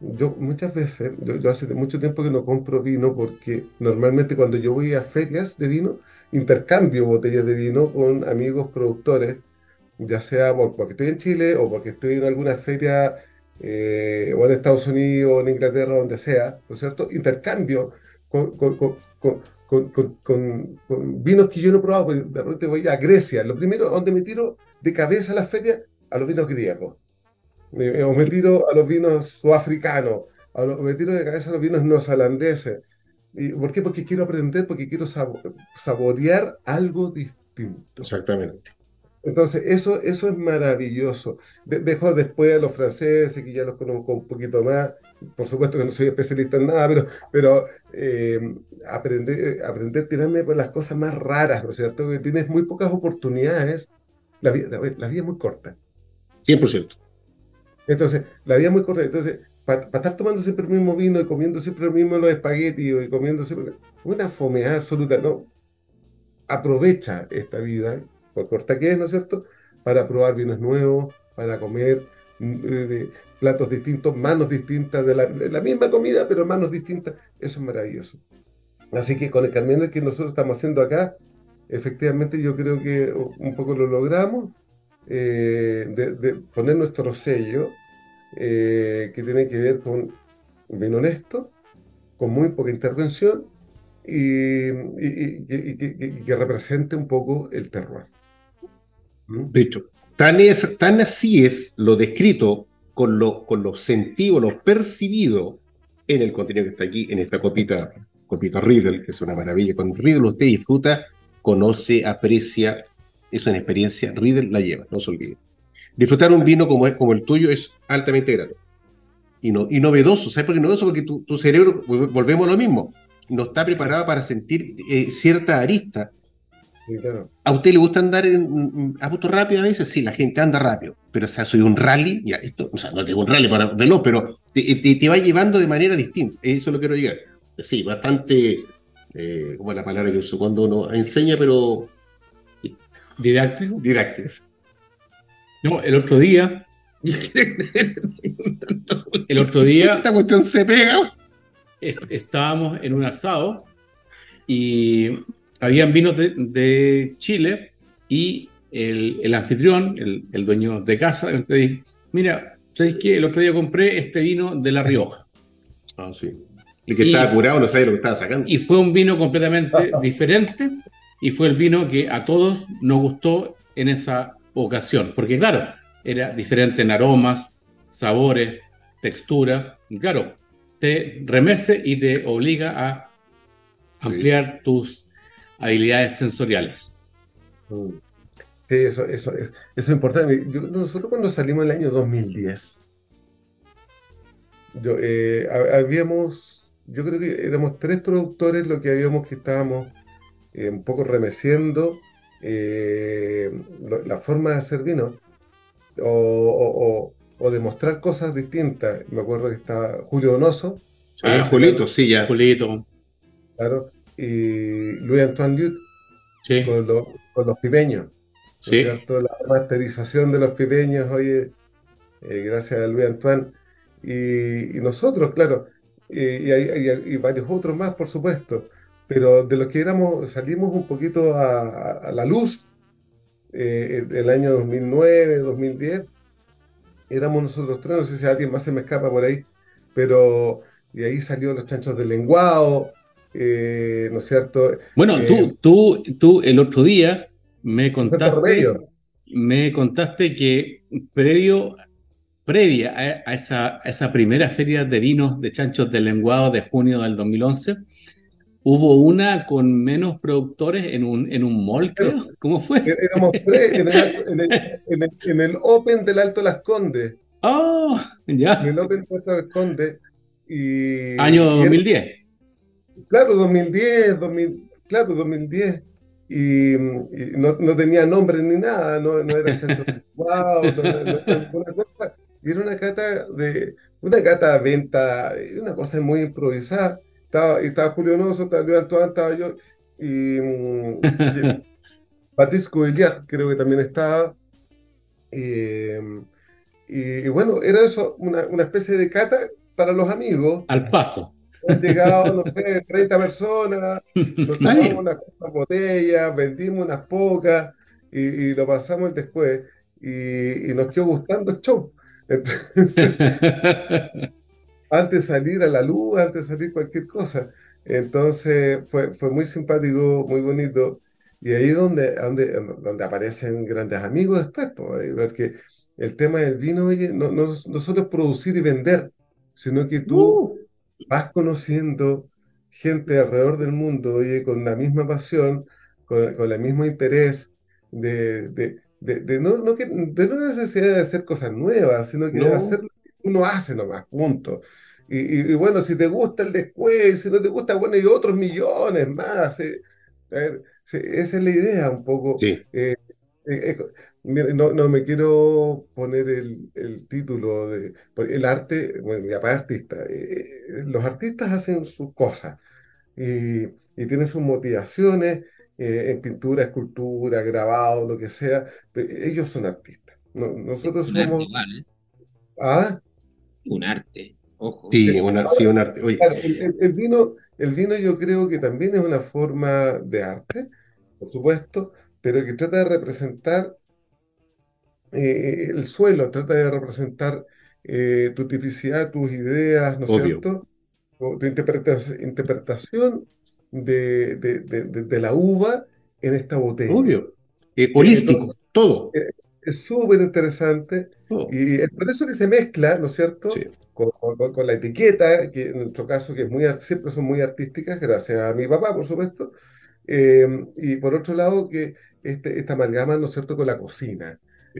Speaker 4: yo muchas veces, yo, hace mucho tiempo que no compro vino porque normalmente cuando yo voy a ferias de vino, intercambio botellas de vino con amigos productores, ya sea porque estoy en Chile o porque estoy en alguna feria eh, o en Estados Unidos, o en Inglaterra, donde sea, ¿no es cierto? Intercambio con, vinos que yo no he probado, porque de repente voy a Grecia, lo primero donde me tiro de cabeza a la feria, a los vinos griegos, o me tiro a los vinos sudafricanos, o me tiro de cabeza a los vinos neozelandeses. ¿Y ¿Por qué? Porque quiero aprender, porque quiero saborear algo distinto.
Speaker 1: Exactamente.
Speaker 4: Entonces, eso, eso es maravilloso. dejo después a los franceses, que ya los conozco un poquito más. Por supuesto que no soy especialista en nada, pero, pero eh, aprender, aprender a tirarme por las cosas más raras, ¿no es cierto? Que tienes muy pocas oportunidades. La vida, la, vida es muy corta.
Speaker 1: 100%.
Speaker 4: Entonces, la vida es muy corta. Entonces, para estar tomando siempre el mismo vino y comiendo siempre el mismo los espaguetis y comiendo siempre. Una fomeada absoluta. No. Aprovecha esta vida por corta que es, ¿no es cierto? Para probar vinos nuevos, para comer mm, platos distintos, manos distintas, de la, misma comida, pero manos distintas. Eso es maravilloso. Así que con el Carmen que nosotros estamos haciendo acá, efectivamente yo creo que un poco lo logramos, eh, de, poner nuestro sello, eh, que tiene que ver con un vino honesto, con muy poca intervención y, que represente un poco el terroir.
Speaker 1: De hecho, tan, es, tan así es lo descrito con lo, con lo sentido, lo percibido en el contenido que está aquí, en esta copita, copita Riddle, que es una maravilla. Con Riddle usted disfruta, conoce, aprecia, es una experiencia, Riddle la lleva, no se olvide. Disfrutar un vino como, es, como el tuyo es altamente grato y, no, y novedoso. ¿Sabes por qué novedoso? Porque tu, tu cerebro, volvemos a lo mismo, no está preparado para sentir eh, cierta arista ¿A usted le gusta andar en auto rápido a veces? Sí, la gente anda rápido, pero o sea, soy un rally, ya, esto, o sea, no tengo un rally para veloz, pero te, va llevando de manera distinta, eso lo quiero llegar. Sí, bastante, eh, como la palabra que uso cuando uno enseña, pero...
Speaker 3: Didáctico.
Speaker 1: Didáctico.
Speaker 3: No, el otro día... el otro día...
Speaker 1: Esta cuestión se pega.
Speaker 3: Estábamos en un asado y habían vinos de, Chile y el, anfitrión, el, dueño de casa, me dijo, mira, ¿sabes qué? El otro día compré este vino de La Rioja.
Speaker 1: Ah, sí. Y que estaba curado, no sabía lo que estaba sacando.
Speaker 3: Y fue un vino completamente diferente y fue el vino que a todos nos gustó en esa ocasión. Porque claro, era diferente en aromas, sabores, textura. Claro, te remece y te obliga a ampliar tus habilidades sensoriales.
Speaker 4: Mm. Sí, eso, eso, eso, es importante. nosotros cuando salimos en el año 2010, yo, eh, habíamos, yo creo que éramos tres productores lo que habíamos que estábamos eh, un poco remeciendo eh, la forma de hacer vino o, o, demostrar cosas distintas. Me acuerdo que estaba Julio Donoso.
Speaker 1: Ah, Julito, sí, ya.
Speaker 3: Julito.
Speaker 4: Claro y Louis Antoine Lut con, los pipeños. La masterización de los pipeños, oye, eh, gracias a Louis Antoine. Y, nosotros, claro, y, y, varios otros más, por supuesto. Pero de los que éramos, salimos un poquito a, la luz eh, el año 2009, 2010. Éramos nosotros tres, no sé si alguien más se me escapa por ahí, pero y ahí salió los chanchos del lenguado, eh, ¿no es cierto?
Speaker 3: Bueno, tú, eh, tú, tú el otro día me contaste, me contaste que previo, previa a, esa, esa, primera feria de vinos de chanchos del lenguado de junio del 2011, hubo una con menos productores en un, en un mall, creo. ¿Cómo fue?
Speaker 4: E-, éramos tres en el, Open del Alto Las Condes.
Speaker 3: Oh, ya.
Speaker 4: En el Open del Alto Las Condes. Y,
Speaker 3: Año 2010.
Speaker 4: Claro, 2010, 2000, claro, 2010. Y, no, no, tenía nombre ni nada, no, no era wow, no, una cosa. Y era una cata de una cata venta, una cosa muy improvisada. estaba, y estaba Julio Noso, estaba Luis Antoine, estaba yo, y, y Patisco Villar, creo que también estaba. Eh, y, y bueno, era eso, una, una especie de cata para los amigos.
Speaker 3: Al paso.
Speaker 4: Han llegado, no sé, 30 personas, nos tomamos unas botellas, vendimos unas pocas y, y lo pasamos el después. Y, y nos quedó gustando el show. Entonces, antes de salir a la luz, antes de salir cualquier cosa. Entonces fue, fue muy simpático, muy bonito. Y ahí donde, donde, donde aparecen grandes amigos después, pues, porque el tema del vino, oye, no, no, no solo es producir y vender, sino que tú
Speaker 1: Uh,
Speaker 4: vas conociendo gente alrededor del mundo, oye, con la misma pasión, con, con el mismo interés de, de, de, de no, no que, de no necesidad de hacer cosas nuevas, sino que de hacer lo que uno hace nomás, punto. Y, y- y bueno, si te gusta el después, si no te gusta, bueno, hay otros millones más. eh. A ver, sí, esa es la idea un poco.
Speaker 1: sí.
Speaker 4: Eh, eh, eh, mira, no, no me quiero poner el, el título de porque el arte, bueno, mi papá es artista, eh, eh, los artistas hacen sus cosas y, y tienen sus motivaciones eh, en pintura, escultura, grabado, lo que sea, pero ellos son artistas. No- nosotros
Speaker 2: Un arte
Speaker 4: somos...
Speaker 2: igual, ¿eh?
Speaker 4: Ah,
Speaker 2: Un arte, ojo.
Speaker 1: Sí, una, sí, un arte. Oye,
Speaker 4: Claro, el, el- el vino, el vino yo creo que también es una forma de arte, por supuesto, pero que trata de representar eh, el suelo, trata de representar eh, tu tipicidad, tus ideas, ¿no es cierto? O tu interpreta- interpretación de, de- de- de- la uva en esta botella.
Speaker 1: obvio. Eh, holístico,
Speaker 4: Entonces,
Speaker 1: todo.
Speaker 4: Es súper interesante y es por eso que se mezcla, ¿no es cierto?
Speaker 1: Sí.
Speaker 4: Con, con- con la etiqueta, que en nuestro caso que es muy, siempre son muy artísticas, gracias a mi papá, por supuesto. Eh, y por otro lado, que este, esta amalgama, ¿no es cierto?, con la cocina.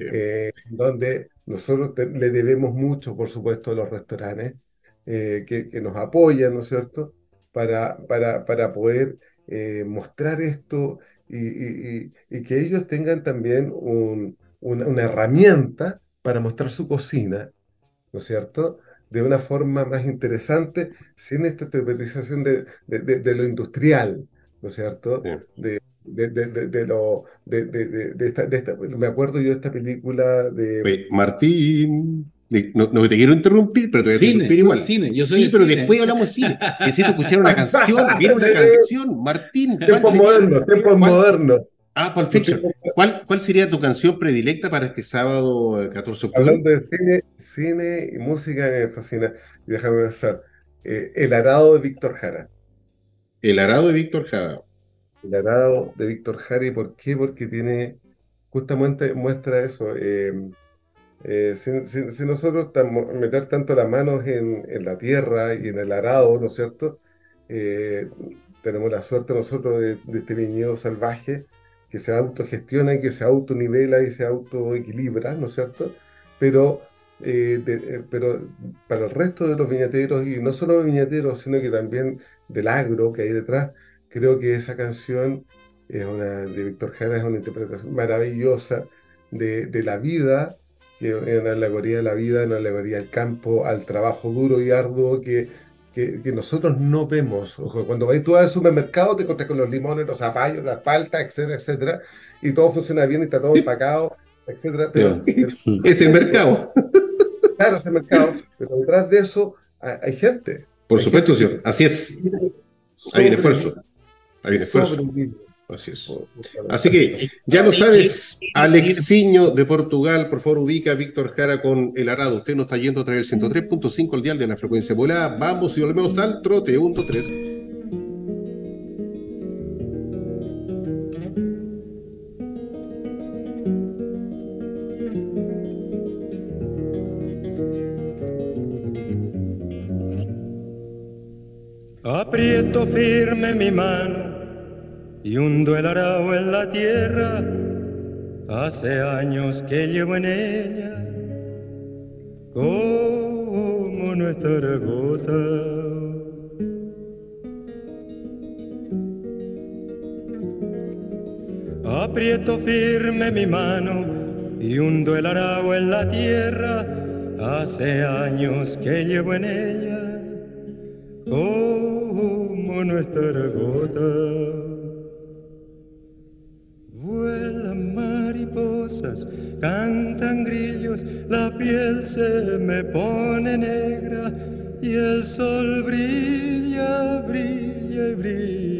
Speaker 4: Eh, donde nosotros te- le debemos mucho, por supuesto, a los restaurantes eh, que, que nos apoyan, ¿no es cierto?, para, para, para poder eh, mostrar esto y, y- y- y que ellos tengan también un- una, una herramienta para mostrar su cocina, ¿no es cierto?, de una forma más interesante, sin esta teorización de, de- de- de lo industrial, ¿no es cierto? De, de, de- de- de lo, de, de- de- de esta, de esta- me acuerdo yo de esta película de...
Speaker 1: Oye, Martín, no, no te quiero interrumpir, pero te voy a
Speaker 3: Cine,
Speaker 1: interrumpir igual.
Speaker 3: cine, yo soy
Speaker 1: sí, pero
Speaker 3: cine.
Speaker 1: después hablamos de cine. Necesito escuchar una canción. Viene una canción, Martín. ¿cuál
Speaker 4: Tiempos modernos, tiempos modernos.
Speaker 1: Ah, Pulp Fiction. ¿Cuál, ¿Cuál sería tu canción predilecta para este sábado eh, 14 de octubre?
Speaker 4: Hablando de cine, cine y música me fascina. Déjame pensar. eh, El arado de Víctor Jara.
Speaker 1: El arado de Víctor Jara.
Speaker 4: El arado de Víctor Jara. ¿Y por qué? Porque tiene, justamente muestra eso. eh, eh, si, si- si nosotros tam- meter tanto las manos en, en la tierra y en el arado, ¿no es cierto? Eh, tenemos la suerte nosotros de, de este viñedo salvaje que se autogestiona y que se autonivela y se autoequilibra, ¿no es cierto? Pero, eh, de- eh, pero para el resto de los viñateros, y no solo viñateros, sino que también del agro que hay detrás, creo que esa canción es una, de Víctor Jara es una interpretación maravillosa de, de la vida, que es una alegoría de la vida, una alegoría al campo, al trabajo duro y arduo que, que, que nosotros no vemos. Cuando vas tú al supermercado te encuentras con los limones, los zapallos, las paltas, etcétera, etcétera, y todo funciona bien y está todo empacado, etcétera. Pero, pero
Speaker 1: Es el mercado.
Speaker 4: claro, es el mercado, pero detrás de eso hay, hay gente.
Speaker 1: Por
Speaker 4: Hay
Speaker 1: supuesto,
Speaker 4: gente
Speaker 1: señor. Así es. Hay esfuerzo. Hay un esfuerzo. Así es. Así que ya lo sabes, Alexiño de Portugal, por favor ubica a Víctor Jara con el arado. Usted nos está yendo a través del 103.5 el dial de la frecuencia volada. Vamos y volvemos al trote. 1,
Speaker 6: Aprieto firme mi mano y hundo el arao en la tierra. Hace años que llevo en ella como nuestra gota. Aprieto firme mi mano y hundo el arao en la tierra. Hace años que llevo en ella como nuestra gota. Vuelan mariposas, cantan grillos, la piel se me pone negra y el sol brilla, brilla y brilla.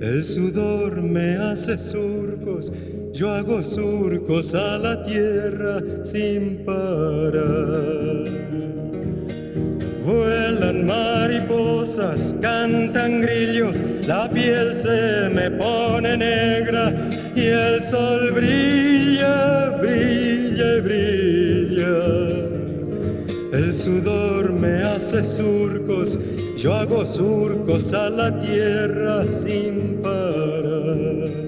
Speaker 6: El sudor me hace surcos, yo hago surcos a la tierra sin parar. Vuelan mariposas, cantan grillos, la piel se me pone negra y el sol brilla, brilla y brilla. El sudor me hace surcos, yo hago surcos a la tierra sin parar.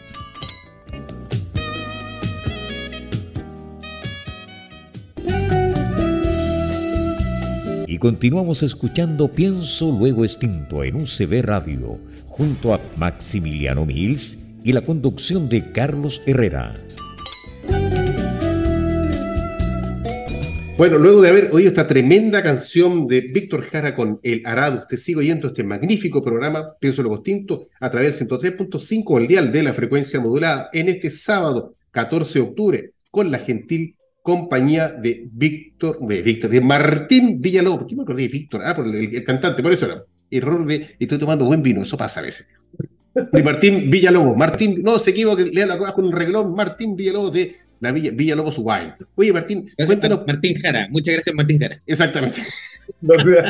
Speaker 5: Continuamos escuchando Pienso Luego Extinto en UCB Radio, junto a Maximiliano Mills y la conducción de Carlos Herrera.
Speaker 1: Bueno, luego de haber oído esta tremenda canción de Víctor Jara con El Arado, usted sigue oyendo este magnífico programa, Pienso Luego Extinto, a través del 103.5 el dial de la frecuencia modulada en este sábado 14 de octubre, con la gentil compañía de Víctor, de Víctor, de Martín Villalobos. ¿Por qué me acordé de Víctor? Ah, por el, el cantante, por eso era. Error de, estoy tomando buen vino, eso pasa a veces. De Martín Villalobos. Martín, no se equivoque, lea la cosa con un reglón. Martín Villalobos de la Villa, Villalobos Wine. Oye, Martín, cuéntanos.
Speaker 2: Martín Jara, muchas gracias Martín Jara.
Speaker 1: Exactamente.
Speaker 4: No sé.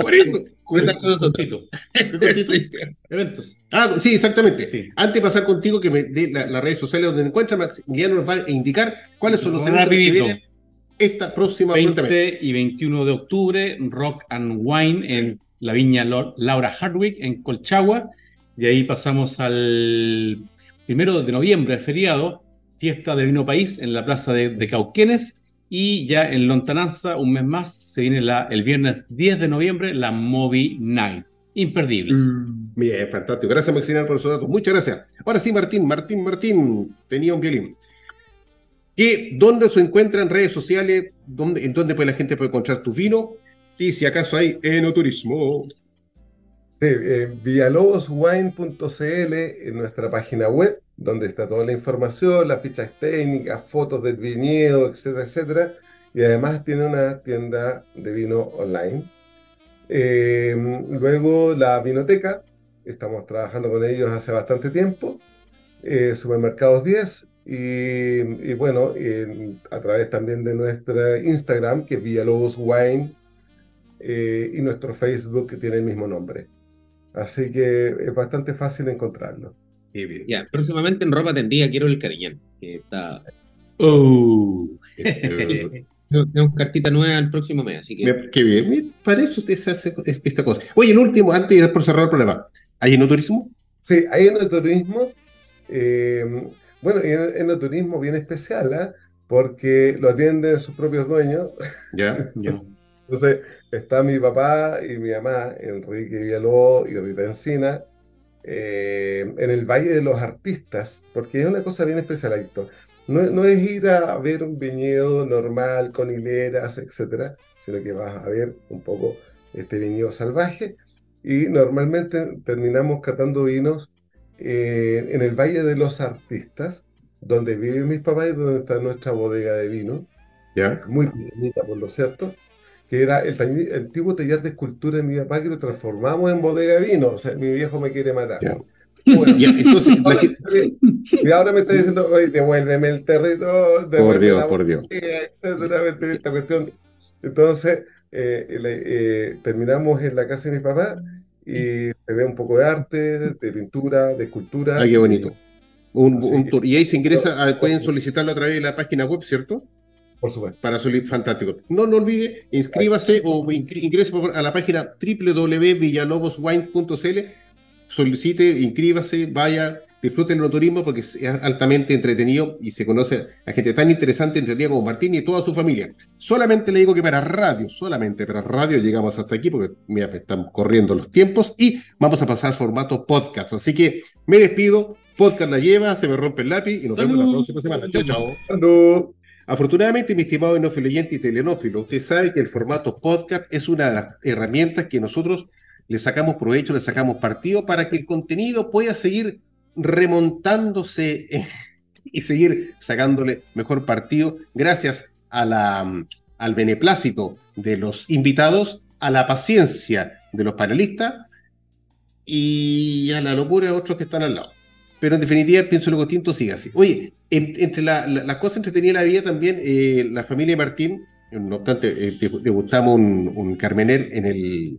Speaker 1: Por eso.
Speaker 3: Por estar con nosotros. Eventos.
Speaker 1: Ah, sí, exactamente.
Speaker 3: Sí.
Speaker 1: Antes de pasar contigo, que me dé la- las redes sociales donde me encuentran, Maximiliano nos va a indicar cuáles son los eventos que
Speaker 3: Rapidito.
Speaker 1: vienen esta próxima prontamente.
Speaker 3: 20 y 21 de octubre, Rock and Wine en la viña Laura Hardwick en Colchagua. De ahí pasamos al primero de noviembre, feriado, fiesta de vino país en la plaza de, de Cauquenes. Y ya en Lontananza, un mes más, se viene la, el viernes 10 de noviembre, la Movie Night. Imperdibles.
Speaker 1: Bien, fantástico. Gracias, Maximiliano, por esos datos. Muchas gracias. Ahora sí, Martín, Martín, Martín, tenía un violín. ¿Qué, ¿Dónde se encuentra en redes sociales? ¿Dónde, ¿En dónde pues, la gente puede encontrar tu vino? Y si acaso hay enoturismo.
Speaker 4: Sí, eh, villaloboswine.cl en nuestra página web, donde está toda la información, las fichas técnicas, fotos del viñedo, etcétera, etcétera. Y además tiene una tienda de vino online. Eh, luego la vinoteca, estamos trabajando con ellos hace bastante tiempo. Eh, Supermercados 10 y, bueno, a través también de nuestra Instagram, que es Villalobos Wine, eh, y nuestro Facebook, que tiene el mismo nombre. Así que es bastante fácil encontrarlo.
Speaker 1: Qué bien.
Speaker 2: Ya, próximamente en ropa tendida quiero el cariñán, que está...
Speaker 3: Oh.
Speaker 2: Tenemos cartita nueva el próximo mes, así que...
Speaker 1: Me- Qué bien. Para eso usted se hace es- esta cosa. Oye, el último, antes de por cerrar el problema. ¿Hay enoturismo?
Speaker 4: Sí, hay enoturismo. eh, bueno, en- enoturismo bien especial, ¿ah? Porque lo atienden sus propios dueños.
Speaker 1: Ya.
Speaker 3: Ya.
Speaker 4: Entonces, está mi papá y mi mamá, Enrique Villalobos y Rita Encina, eh, en el Valle de los Artistas, porque es una cosa bien especial, Héctor. No, no es ir a ver un viñedo normal con hileras, etcétera, sino que vas a ver un poco este viñedo salvaje y normalmente terminamos catando vinos eh, en el Valle de los Artistas, donde viven mis papás y donde está nuestra bodega de vino
Speaker 1: Ya.
Speaker 4: muy pequeñita por lo cierto, que era el, el antiguo taller de escultura de mi papá que lo transformamos en bodega de vino. O sea, mi viejo me quiere matar.
Speaker 1: Ya.
Speaker 4: Bueno,
Speaker 1: Ya, entonces, la
Speaker 4: ahora,
Speaker 1: que-
Speaker 4: y ahora me está diciendo, oye, devuélveme el territorio,
Speaker 1: por Dios,
Speaker 4: la
Speaker 1: por Dios.
Speaker 4: etcétera, esta cuestión. Entonces, terminamos en la casa de mi papá y se ve un poco de arte, de pintura, de escultura.
Speaker 1: Ah, qué bonito. Un, tour. Y ahí se ingresa, pueden solicitarlo a través de la página web, ¿cierto?
Speaker 4: Por supuesto.
Speaker 1: Para fantástico. No lo olvide, inscríbase o ingrese a la página www.villaloboswine.cl, solicite, inscríbase, vaya, disfruten el turismo porque es altamente entretenido y se conoce a gente tan interesante, entretenida como Martín y toda su familia. Solamente le digo que para radio, solamente para radio llegamos hasta aquí porque mira, están corriendo los tiempos y vamos a pasar formato podcast. Así que me despido, podcast la lleva, se me rompe el lápiz y nos vemos la próxima semana. Chao, chao. Afortunadamente, mi estimado enófilo y telenófilo, usted sabe que el formato podcast es una de las herramientas que nosotros le sacamos provecho, le sacamos partido para que el contenido pueda seguir remontándose eh, y seguir sacándole mejor partido gracias la, al beneplácito de los invitados, a la paciencia de los panelistas y a la locura de otros que están al lado. Pero en definitiva, pienso que tinto sigue así. Oye, entre las cosas entretenidas de la vida también, eh, la familia Martín, no obstante, eh, le gustamos un, un Carmenel en, el,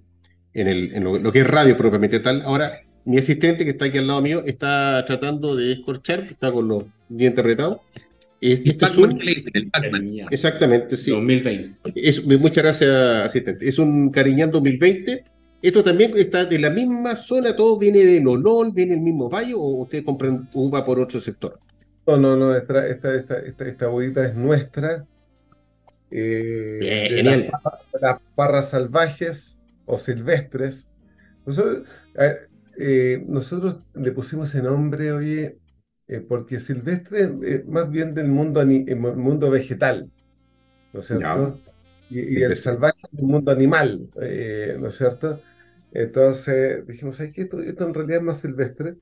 Speaker 1: en, el, en lo, que es radio propiamente tal. Ahora, mi asistente, que está aquí al lado mío, está tratando de escorchar, está con los dientes retados.
Speaker 2: Este es un... le dicen? El
Speaker 1: Pac-Man. Exactamente, sí.
Speaker 2: 2020.
Speaker 1: Es, muchas gracias, asistente. Es un Cariñán 2020. Esto también está de la misma zona, todo viene de Lolol, viene el mismo valle, o ustedes compran uva por otro sector.
Speaker 4: No, no, no, esta, esta, esta, esta, esta es nuestra. Eh, genial. Las, parras salvajes o silvestres. Nosotros, eh, nosotros le pusimos ese nombre, oye, eh, porque silvestre es más bien del mundo, mundo vegetal, ¿no es cierto? Y, el salvaje del mundo animal, ¿no es cierto? Entonces dijimos, ¿sabes qué? Esto, esto en realidad es más silvestre.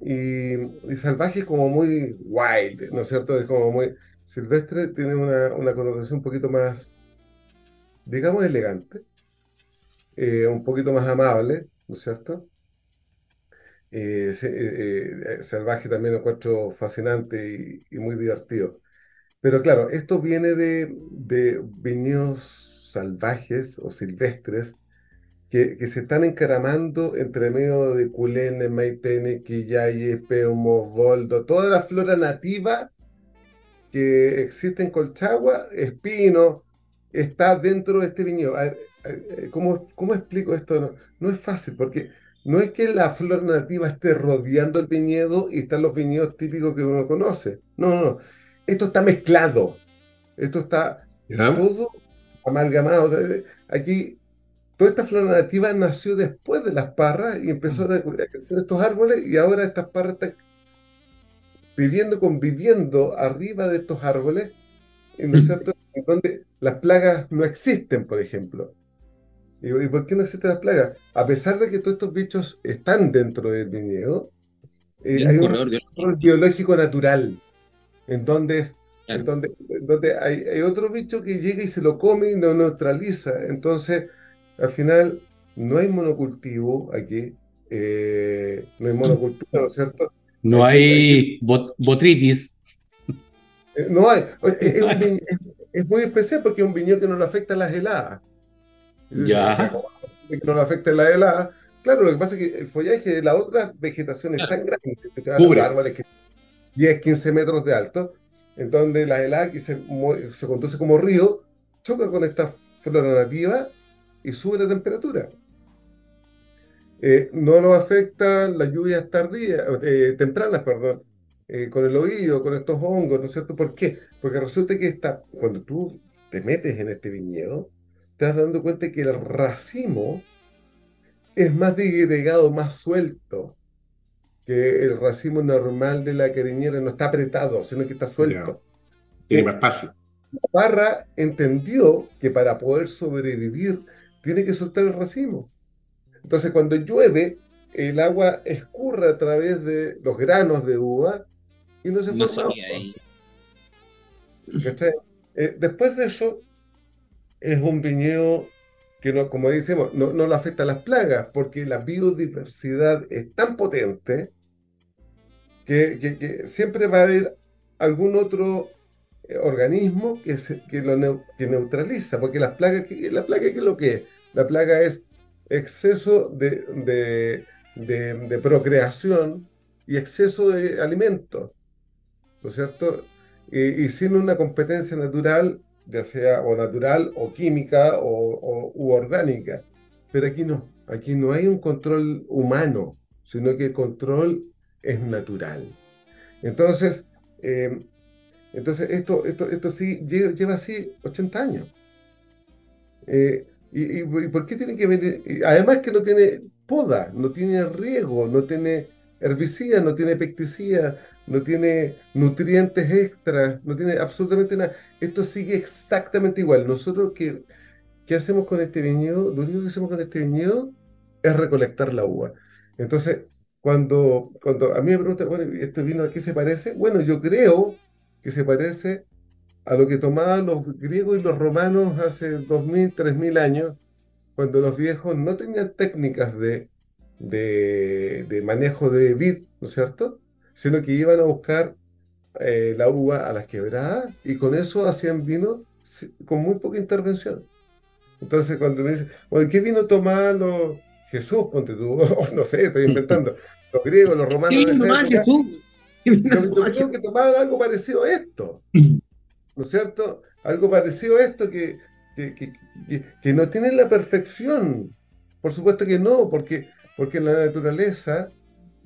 Speaker 4: Y, y, salvaje como muy wild, ¿no es cierto? Es como muy silvestre, tiene una, una connotación un poquito más, digamos, elegante, un poquito más amable, ¿no es cierto? Eh, eh, eh, salvaje también lo encuentro fascinante y, muy divertido. Pero claro, esto viene de, de viñedos salvajes o silvestres que, que, se están encaramando entre medio de Culene, Maitene, Quillaye, Peumo, Voldo, toda la flora nativa que existe en Colchagua, Espino, está dentro de este viñedo. ¿cómo, ¿cómo, explico esto? No, no es fácil, porque no es que la flor nativa esté rodeando el viñedo y están los viñedos típicos que uno conoce. No, no, no. Esto está mezclado. Esto está todo amalgamado. Aquí, toda esta flor nativa nació después de las parras y empezó a crecer estos árboles y ahora estas parras están viviendo, conviviendo arriba de estos árboles, ¿no es cierto? En donde las plagas no existen, por ejemplo. ¿Y, por qué no existen las plagas? A pesar de que todos estos bichos están dentro del viñedo, eh, hay un control biológico natural, en donde, en donde, donde hay, otro bicho que llega y se lo come y lo neutraliza. Entonces, al final, no hay monocultivo aquí, eh, no hay monocultivo, ¿no es cierto?
Speaker 3: No hay botritis.
Speaker 4: Eh, no hay. Es, muy especial porque es un viñedo que no le afecta a las heladas.
Speaker 3: Ya.
Speaker 4: Que no le afecte la helada. Claro, lo que pasa es que el follaje de la otra vegetación es tan grande que te van a árboles que 10, 15 metros de alto, en donde la helada que se, se conduce como río choca con esta flora nativa y sube la temperatura. Eh, no nos afectan las lluvias tardías, eh, tempranas, perdón, eh, con el oído, con estos hongos, ¿no es cierto? ¿Por qué? Porque resulta que está, cuando tú te metes en este viñedo, te das dando cuenta que el racimo es más digregado, más suelto que el racimo normal de la cariñera. No está apretado, sino que está suelto.
Speaker 1: Tiene más espacio.
Speaker 4: Barra entendió que para poder sobrevivir tiene que soltar el racimo. Entonces, cuando llueve, el agua escurre a través de los granos de uva y no se forma. Eh, después de eso, es un viñedo que, no, como decimos, no, no le afecta a las plagas, porque la biodiversidad es tan potente que, siempre va a haber algún otro eh, organismo que, que lo que neutraliza, porque las plagas, la plaga ¿qué es lo que es? La plaga es exceso de, de, procreación y exceso de alimento, ¿no es cierto? Y, sin una competencia natural, ya sea o natural o química o, u orgánica. Pero aquí no, aquí no hay un control humano, sino que el control es natural. Entonces, eh, entonces esto, esto, esto sí lleva, así 80 años. Eh, y, por qué tiene que venir? Además que no tiene poda, no tiene riego, no tiene herbicida, no tiene pesticida, no tiene nutrientes extras, no tiene absolutamente nada. Esto sigue exactamente igual. Nosotros, ¿qué, qué hacemos con este viñedo? Lo único que hacemos con este viñedo es recolectar la uva. Entonces, cuando, cuando a mí me preguntan, bueno, ¿este vino a qué se parece? Bueno, yo creo que se parece a lo que tomaban los griegos y los romanos hace 2.000, 3.000 años, cuando los viejos no tenían técnicas de, de, manejo de vid, ¿no es cierto? Sino que iban a buscar eh, la uva a las quebradas y con eso hacían vino con muy poca intervención. Entonces, cuando me dicen, bueno, ¿qué vino tomaban los Jesús? Ponte tú, no sé, estoy inventando. Los griegos, los romanos. Yo, creo que tomaban algo parecido a esto. ¿no es cierto? Algo parecido a esto que, que, no tiene la perfección. Por supuesto que no, porque, porque la naturaleza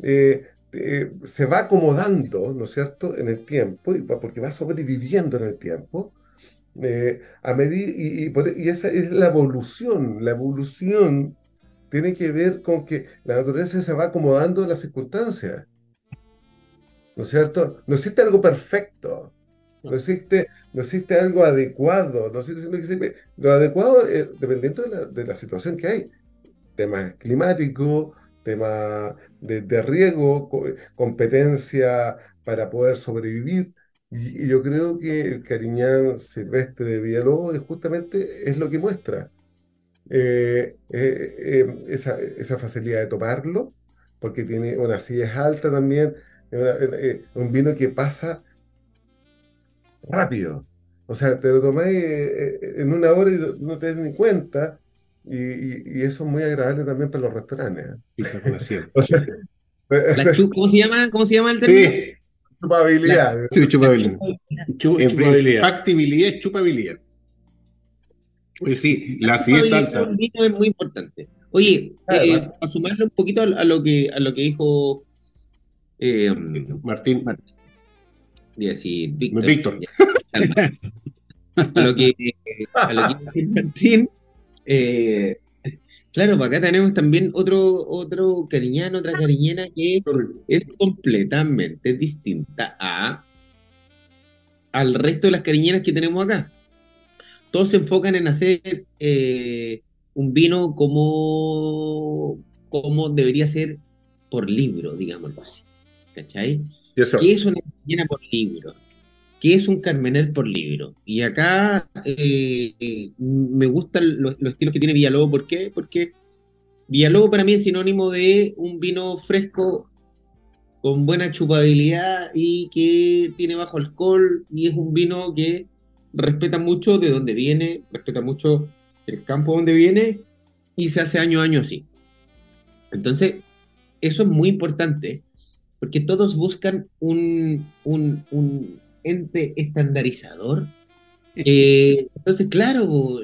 Speaker 4: eh, eh, se va acomodando, ¿no es cierto?, en el tiempo, porque va sobreviviendo en el tiempo. Eh, a medir, y, y, esa es la evolución. La evolución tiene que ver con que la naturaleza se va acomodando a las circunstancias. ¿No es cierto? No existe algo perfecto. No existe, no existe algo adecuado, no existe, lo adecuado es dependiendo de la, situación que hay. Tema climático, tema de, riego, competencia para poder sobrevivir. Y, yo creo que el Cariñán Silvestre de Villalobos justamente es lo que muestra. Eh, eh, eh, esa, esa, facilidad de tomarlo, porque tiene una acidez alta también, un vino que pasa rápido. O sea, te lo tomáis eh, eh, en una hora y no te das ni cuenta. Y, eso es muy agradable también para los restaurantes.
Speaker 2: ¿eh? ¿Cómo se llama? ¿Cómo se llama el término? Sí.
Speaker 1: Chupabilidad. sí, chupabilidad. chupabilidad. Factibilidad es chupabilidad. Pues sí, la,
Speaker 2: la es muy importante. Oye, a sumarle un poquito a, lo que a lo que dijo
Speaker 1: Martín.
Speaker 2: Martín decir Víctor.
Speaker 1: Víctor.
Speaker 2: A lo que, a lo que Martín, eh, claro, para acá tenemos también otro, otro cariñano, otra cariñena que es completamente distinta a al resto de las cariñenas que tenemos acá. Todos se enfocan en hacer eh, un vino como, como debería ser por libro, digámoslo así. ¿Cachai? ¿Qué es una carmenera por libro? ¿Qué es un carmener por libro? Y acá eh, me gustan los, estilos que tiene Villalobos. ¿Por qué? Porque Villalobos para mí es sinónimo de un vino fresco con buena chupabilidad y que tiene bajo alcohol y es un vino que respeta mucho de dónde viene, respeta mucho el campo donde viene y se hace año a año así. Entonces, eso es muy importante porque todos buscan un, ente estandarizador. Eh, entonces, claro,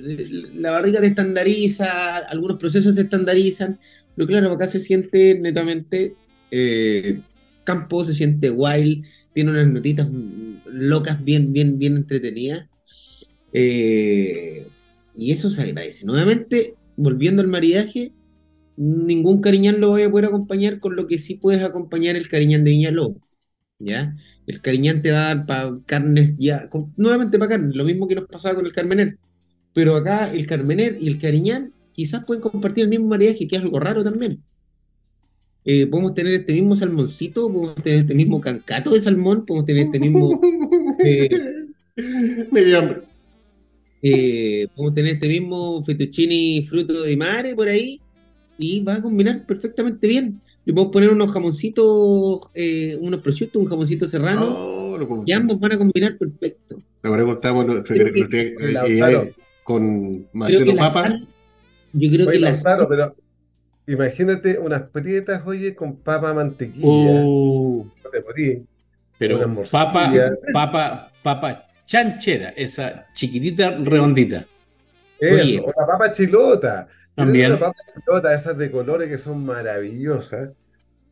Speaker 2: la barriga te estandariza, algunos procesos te estandarizan, pero claro, acá se siente netamente eh, campo, se siente wild, tiene unas notitas locas bien, bien, bien entretenidas. Eh, y eso se agradece. Nuevamente, volviendo al maridaje, ningún cariñán lo voy a poder acompañar con lo que sí puedes acompañar el cariñán de Viña ¿ya? El cariñán te va a dar para carnes ya, nuevamente para carnes, lo mismo que nos pasaba con el carmener. Pero acá el carmener y el cariñán quizás pueden compartir el mismo mariaje, que es algo raro también. Eh, podemos tener este mismo salmoncito, podemos tener este mismo cancato de salmón, podemos tener este mismo...
Speaker 1: Eh, Medio hambre.
Speaker 2: Eh, podemos tener este mismo fettuccini fruto de mare por ahí, y va a combinar perfectamente bien. Le podemos poner unos jamoncitos, eh, unos prosciutto, un jamoncito serrano.
Speaker 1: Oh,
Speaker 2: Y ambos van a combinar perfecto.
Speaker 1: Ahora contamos con Marcelo Papa.
Speaker 4: yo creo que las... Claro, pero imagínate unas prietas, oye, con papa mantequilla.
Speaker 3: Uh, no te Pero papa, papa, papa chanchera, esa chiquitita redondita.
Speaker 4: Eso, o la papa chilota. También. Una papa chilota, esas de colores que son maravillosas.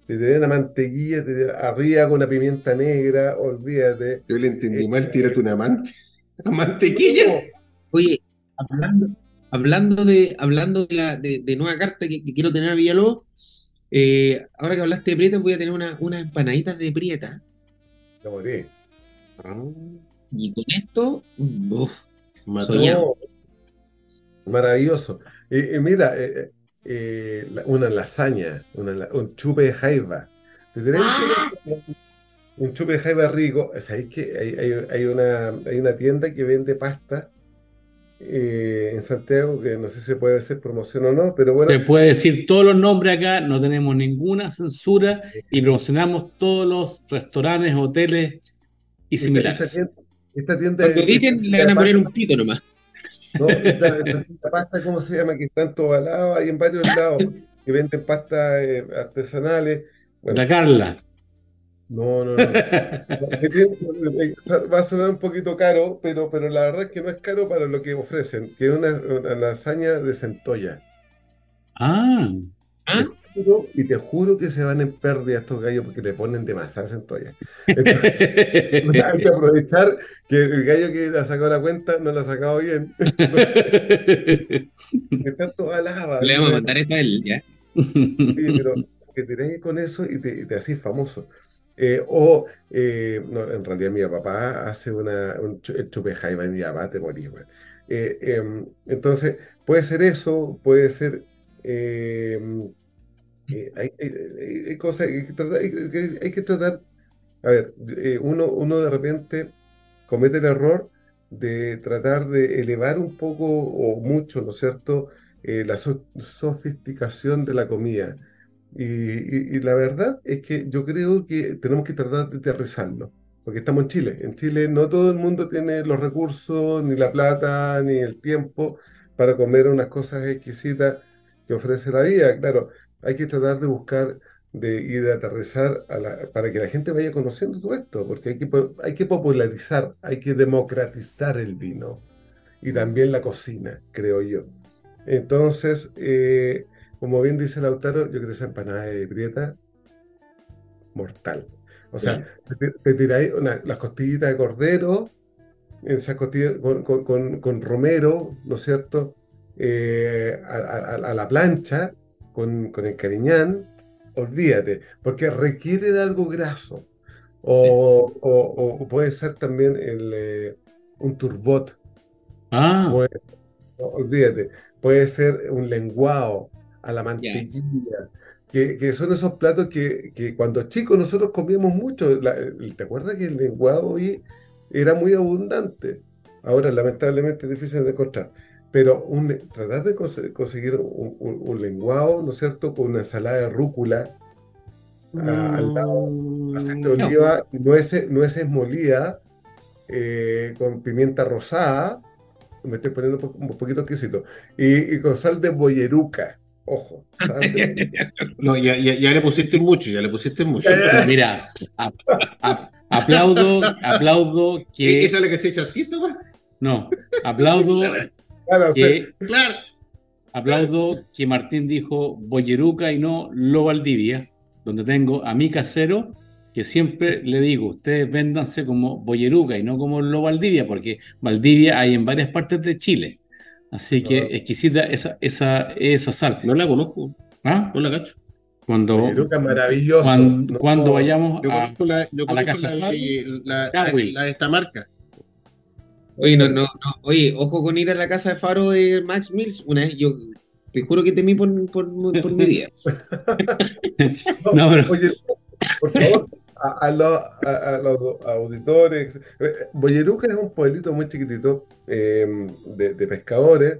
Speaker 4: Te den una mantequilla arriba con una pimienta negra, olvídate.
Speaker 1: Yo le entendí mal, tírate una mantequilla.
Speaker 2: Oye, hablando, de hablando de, la, de, nueva carta que, quiero tener a Villalobos, eh, ahora que hablaste de Prieta, voy a tener unas empanaditas de Prieta.
Speaker 4: Lo morí.
Speaker 2: Y con esto, uff,
Speaker 4: Maravilloso. Y, mira, eh, eh, una lasaña, un chupe de jaiba. ¡Ah! un, chupe, de jaiba rico. que hay, hay, una, hay una tienda que vende pasta eh, en Santiago, que no sé si se puede hacer promoción o no, pero bueno.
Speaker 3: Se puede decir todos los nombres acá, no tenemos ninguna censura y promocionamos todos los restaurantes, hoteles y similares.
Speaker 4: Esta tienda,
Speaker 2: le van a poner un pito nomás.
Speaker 4: No, esta, pasta, ¿cómo se llama? Que están todos lados, hay en varios lados, que venden pastas eh, artesanales.
Speaker 3: La Carla.
Speaker 4: No, no, no. Va a sonar un poquito caro, pero, pero la verdad es que no es caro para lo que ofrecen, que es una, lasaña de centolla.
Speaker 3: Ah.
Speaker 2: ¿Ah?
Speaker 4: Y te juro que se van en pérdida estos gallos porque le ponen demasiada centolla. Entonces, hay que aprovechar que el gallo que le ha sacado la cuenta no la ha sacado bien. Entonces, está toda lava.
Speaker 2: Le vamos a mandar esto a él, ¿ya?
Speaker 4: Sí, pero que te con eso y te, te haces famoso. Eh, o, eh, no, en realidad mi papá hace una, un chupe jaiba y mi papá te morís, eh, em, entonces, puede ser eso, puede ser... Em, hay, cosas que hay, que tratar a ver, uno, uno de repente comete el error de tratar de elevar un poco o mucho, ¿no es cierto?, la sofisticación de la comida. Y, la verdad es que yo creo que tenemos que tratar de aterrizarlo, porque estamos en Chile. En Chile no todo el mundo tiene los recursos, ni la plata, ni el tiempo para comer unas cosas exquisitas que ofrece la vida. Claro, hay que tratar de buscar de, y de aterrizar para que la gente vaya conociendo todo esto, porque hay que, hay que popularizar, hay que democratizar el vino y también la cocina, creo yo. Entonces, eh, como bien dice Lautaro, yo creo que esa empanada de prieta, mortal. O sea, te, tiráis las costillitas de cordero, esas costillas con, romero, ¿no es cierto? Eh, a, la plancha, con, el cariñán, olvídate, porque requiere de algo graso. O, puede ser también el, eh, un turbot.
Speaker 3: Ah.
Speaker 4: olvídate, puede ser un lenguado, a la mantequilla. Que, son esos platos que, cuando chicos nosotros comíamos mucho. ¿Te acuerdas que el lenguado era muy abundante? Ahora, lamentablemente, es difícil de encontrar. Pero tratar de conseguir un, lenguado, ¿no es cierto?, con una ensalada de rúcula al lado, mm, aceite de oliva, nueces, nueces molidas, eh, con pimienta rosada, me estoy poniendo un poquito exquisito, y, y con sal de boyeruca. Ojo.
Speaker 1: no, ya, ya, le pusiste mucho, ya le pusiste mucho.
Speaker 3: Mira, aplaudo, aplaudo que.
Speaker 1: ¿Esa es la que se echa así,
Speaker 3: No, aplaudo. que, claro. Aplaudo que Martín dijo Boyeruca y no Lo Valdivia, donde tengo a mi casero que siempre le digo, ustedes véndanse como Boyeruca y no como Lo Valdivia, porque Valdivia hay en varias partes de Chile. Así que exquisita esa, esa, esa sal.
Speaker 1: No la conozco.
Speaker 3: ¿Ah?
Speaker 1: No la cacho.
Speaker 3: Cuando,
Speaker 4: maravilloso.
Speaker 3: Cuando, vayamos a,
Speaker 1: la, a la casa de, la, la, de esta marca.
Speaker 2: Oye, no, no, no. Oye, ojo con ir a la casa de Faro de Max Mills. Una vez yo te juro que temí por, por, por mi día.
Speaker 4: no, pero... Oye, por favor, a, los auditores. Eh, Boyeruca es un pueblito muy chiquitito em, de, pescadores.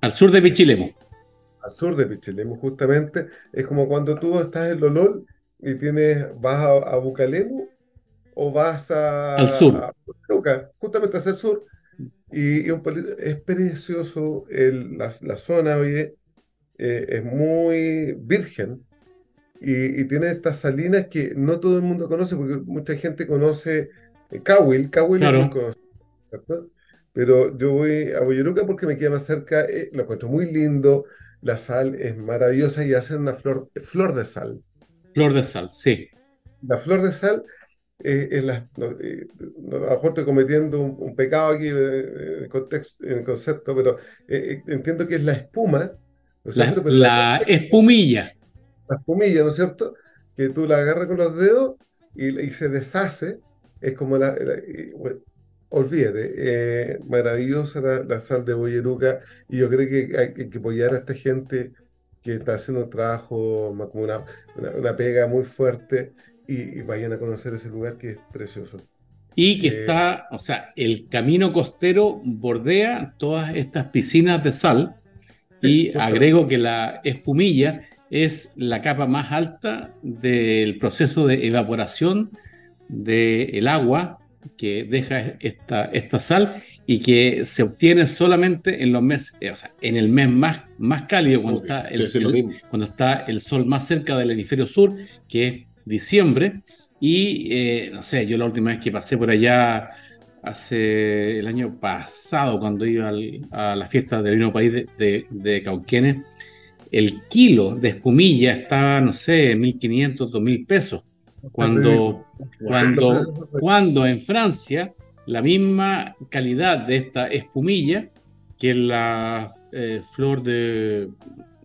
Speaker 3: Al sur de Pichilemu.
Speaker 4: Al sur de Pichilemu, justamente. Es como cuando tú estás en Lolol y tienes, vas a, Bucalemu o vas a,
Speaker 3: Al sur.
Speaker 4: a justamente hacia el sur, y, y un es precioso el- la, la zona, oye, eh, es muy virgen y, y tiene estas salinas que no todo el mundo conoce, porque mucha gente conoce eh, Cahuil, Cahuil
Speaker 3: Claro.
Speaker 4: conocido, ¿cierto? Pero yo voy a Boyeruca porque me queda más cerca, eh, lo encuentro muy lindo, la sal es maravillosa y hacen una flor, flor de sal.
Speaker 3: Flor de sal, sí.
Speaker 4: La flor de sal, eh, es la- eh, no, a lo mejor estoy cometiendo un, un pecado aquí eh, en el contexto, en el concepto, pero eh, eh, entiendo que es la espuma, ¿no es
Speaker 3: La, la espumilla.
Speaker 4: la espumilla, ¿no es cierto? Que tú la agarras con los dedos y, y se deshace. Es como la. la- y, bueno, olvídate, eh, maravillosa la, sal de Boyeruca. Y yo creo que hay que, que apoyar a esta gente que está haciendo un trabajo, como una, una, una pega muy fuerte. Y, y vayan a conocer ese lugar que es precioso.
Speaker 3: Y que
Speaker 4: Eh,
Speaker 3: está, o sea, el camino costero bordea todas estas piscinas de sal.
Speaker 4: Sí,
Speaker 3: y
Speaker 4: justo.
Speaker 3: agrego que la espumilla es la capa más alta del proceso de evaporación del agua que deja esta, esta sal y que se obtiene solamente en los meses, eh, o sea, en el mes más, más cálido, cuando está, el, cuando está el sol más cerca del hemisferio sur, que es diciembre. Y eh, no sé, yo la última vez que pasé por allá hace el año pasado, cuando iba al- a la fiesta del vino país de, de, de Cauquenes, el kilo de espumilla estaba, no sé, 1.500, 2.000 pesos. Cuando, cuando, cuando en Francia la misma calidad de esta espumilla que la eh, flor de,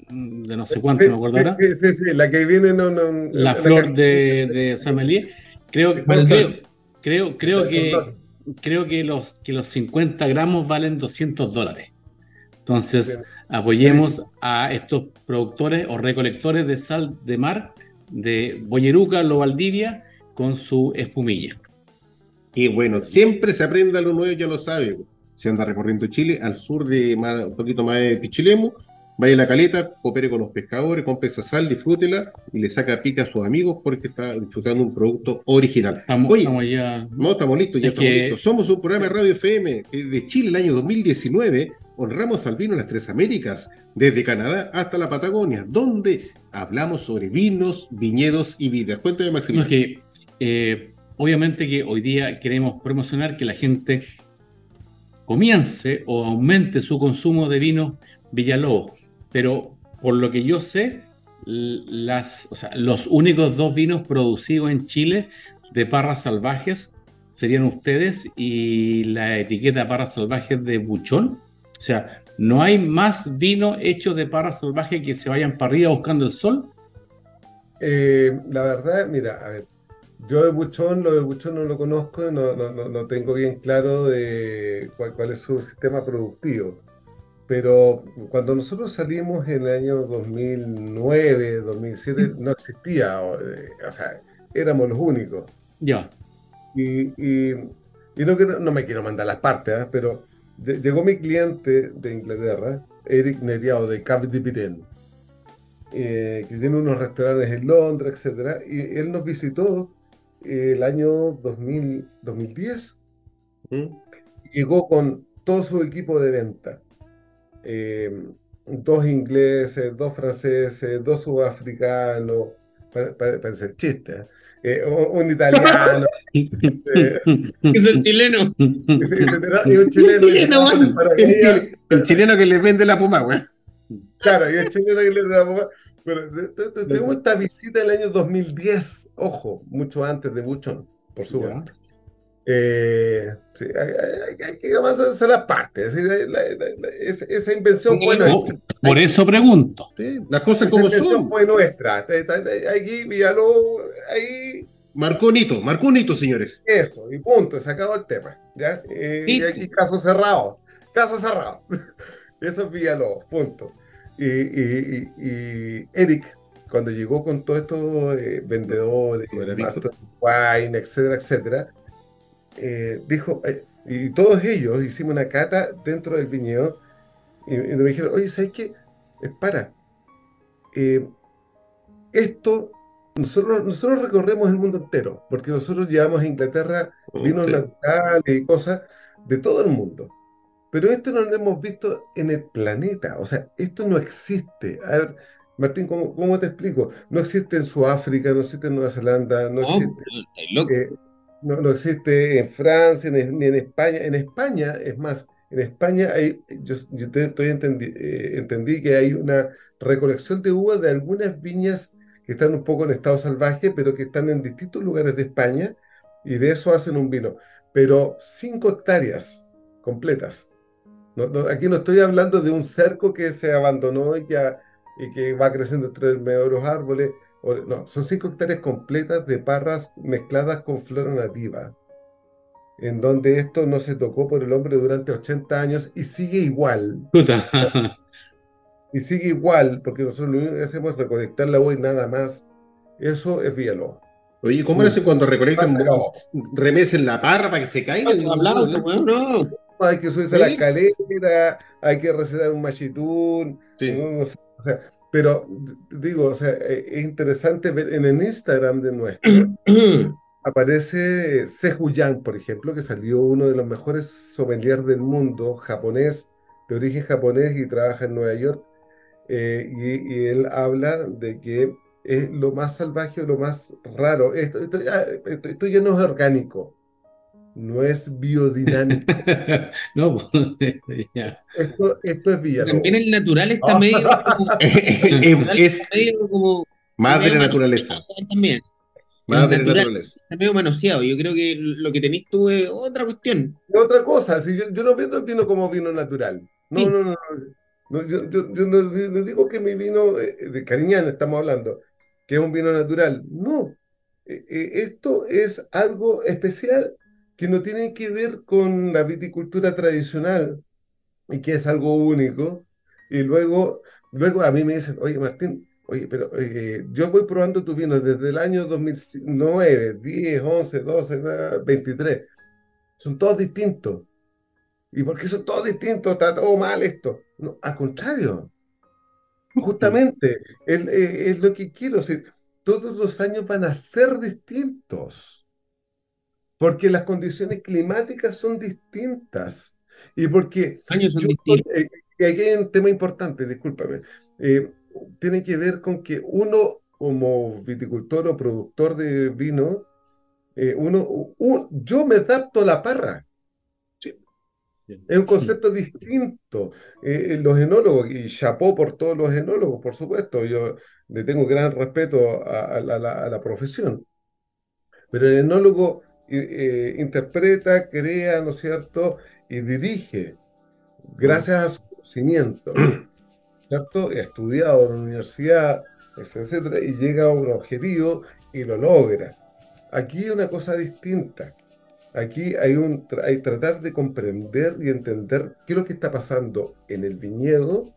Speaker 3: de no sé cuánto,
Speaker 4: Sí,
Speaker 3: me acuerdo
Speaker 4: sí,
Speaker 3: ahora,
Speaker 4: sí, sí, sí, la que viene no, no,
Speaker 3: la flor de, de Saint-Méliès, creo, que-
Speaker 4: Bueno,
Speaker 3: creo, creo, creo que creo que los, que los 50 gramos valen 200 dólares. Entonces,
Speaker 4: Bien.
Speaker 3: apoyemos a estos productores o recolectores de sal de mar de Boyeruca, Lo Valdivia, con su espumilla.
Speaker 1: Y bueno, siempre se aprende algo nuevo, ya lo sabe. Se anda recorriendo Chile, al sur de más- un poquito más de Pichilemu, vaya a la caleta, coopere con los pescadores, compre esa sal, disfrútela y le saca pica a sus amigos porque está disfrutando un producto original.
Speaker 3: Estamos,
Speaker 1: Oye,
Speaker 3: estamos ya.
Speaker 1: no, estamos listos, ya
Speaker 3: Es
Speaker 1: estamos
Speaker 3: que-
Speaker 1: listos. Somos un programa de Radio FM de Chile el año 2019. Honramos al vino en las tres Américas, desde Canadá hasta la Patagonia, donde hablamos sobre vinos, viñedos y vidas. Cuéntame,
Speaker 3: No, es
Speaker 1: Maximiliano.
Speaker 3: que, eh, obviamente que hoy día queremos promocionar que la gente comience o aumente su consumo de vinos Villalobos, pero por lo que yo sé, los únicos dos vinos producidos en Chile de parras salvajes serían ustedes y la etiqueta parras salvajes de Buchón. O sea, no hay más vino hecho de parras salvajes que se vayan para arriba buscando el sol.
Speaker 4: Eh, la verdad, mira, a ver, yo de Buchón, lo de Buchón no lo conozco, no, no, no, no tengo bien claro de cuál es su sistema productivo. Pero cuando nosotros salimos en el año 2009, 2007, no existía, o, eh, o sea, éramos los únicos.
Speaker 3: Ya.
Speaker 4: Y, y, y no, no me quiero mandar las partes, ¿ah? pero de- llegó mi cliente de Inglaterra, Eric Neriao de Cap de Piren, eh, que tiene unos restaurantes en Londres, etcétera, y él nos visitó eh, el año 2000, 2010.
Speaker 1: ¿Mm?
Speaker 4: Llegó con todo su equipo de venta. Eh, dos ingleses, dos franceses, dos sudafricanos, parece el chiste, ¿eh? Eh, un, un italiano, eh,
Speaker 2: Es el chileno.
Speaker 4: y se- y un chileno, se
Speaker 2: Chileno,
Speaker 1: El, el chileno que le vende la puma, güey.
Speaker 4: Claro, y el chileno que le da papá. Pero te- te- te- tuvimos esta visita el año 2010, ojo, mucho antes de Buchón, por supuesto. Eh, sí, hay, hay- hay que hacer las partes. es decir, la- la- la- esa, esa invención fue nuestra.
Speaker 3: por eso pregunto.
Speaker 1: Sí, Las cosas
Speaker 4: Esa
Speaker 1: como
Speaker 4: invención
Speaker 1: son.
Speaker 4: fue nuestra. Aquí, Villalobos, ahí,
Speaker 1: Marcó un hito, marcó un hito, señores.
Speaker 4: eso, y punto, se acabó el tema. ¿ya? Eh, y aquí caso cerrado, caso cerrado. Eso es Villalobos, punto. Y, y- y- y Eric, cuando llegó con todos estos eh, vendedores. Master Wine, etcétera, etcétera, eh, dijo, eh, y todos ellos hicimos una cata dentro del viñedo y, y me dijeron, oye, ¿sabes qué? Eh, para, eh, esto nosotros, nosotros recorremos el mundo entero, porque nosotros llevamos a Inglaterra vinos naturales y cosas de todo el mundo. Pero esto no lo hemos visto en el planeta, o sea, esto no existe. A ver, Martín, ¿cómo, cómo te explico? No existe en Sudáfrica, no existe en Nueva Zelanda, no, existe. Eh, no, existe en Francia ni en, España. En España, es más, en España hay, yo, eh, entendí que hay una recolección de uvas de algunas viñas que están un poco en estado salvaje, pero que están en distintos lugares de España, y de eso hacen un vino. Pero cinco hectáreas completas. aquí no estoy hablando de un cerco que se abandonó y que, y que va creciendo entre medio de árboles. No, son cinco hectáreas completas de parras mezcladas con flora nativa, en donde esto no se tocó por el hombre durante 80 años y sigue igual. y sigue igual, porque nosotros lo único que hacemos es recolectar la agua y nada más. Eso es Villalobos.
Speaker 1: Oye, ¿cómo lo hacen cuando recolectan? ¿Remesen la parra para que se caiga? No,
Speaker 4: no, Hay que subirse a la escalera, hay que recetar un machitún. o sea, pero digo, o sea, e, es interesante ver en el Instagram de nuestro. aparece Yang, por ejemplo, que salió uno de los mejores sommeliers del mundo, japonés, de origen japonés y trabaja en Nueva York. Eh, y, él habla de que es lo más salvaje o lo más raro. Esto, esto, ya, no es orgánico, no es biodinámico. no, pues, esto, esto es Villalobos.
Speaker 2: También el natural está medio como.
Speaker 1: es, medio como más de la naturaleza.
Speaker 2: También. Más de la naturaleza. Está medio manoseado. Yo creo que lo que tenéis tú es otra cuestión.
Speaker 4: Otra cosa. Si yo, yo no vendo el vino como vino natural. No, no, no. No, yo, yo, no, digo que mi vino eh, de Cariñana estamos hablando, que es un vino natural. No, eh, eh, esto es algo especial que no tiene que ver con la viticultura tradicional y que es algo único. Y luego, luego a mí me dicen, oye Martín, oye, pero yo voy probando tu vino desde el año 2009, 10, 11, 12, 23. Son todos distintos. ¿Y por qué son todos distintos? Está todo mal esto. No, al contrario. Justamente, eh, es, lo que quiero. decir, todos los años van a ser distintos. Porque las condiciones climáticas son distintas. Y porque...
Speaker 2: Años son distintos.
Speaker 4: Eh, aquí hay un tema importante, discúlpame. Eh, tiene que ver con que uno, como viticultor o productor de vino, uno, yo me adapto a la parra. Es un concepto distinto. Eh, eh, los enólogos, y chapó por todos los enólogos, por supuesto, yo le tengo gran respeto a, la, profesión. Pero el enólogo eh, interpreta, crea, ¿no es cierto? Y dirige, gracias a su conocimiento, ¿cierto? Ha estudiado en la universidad, etcétera, y llega a un objetivo y lo logra. Aquí hay una cosa distinta. Aquí hay un hay tratar de comprender y entender qué es lo que está pasando en el viñedo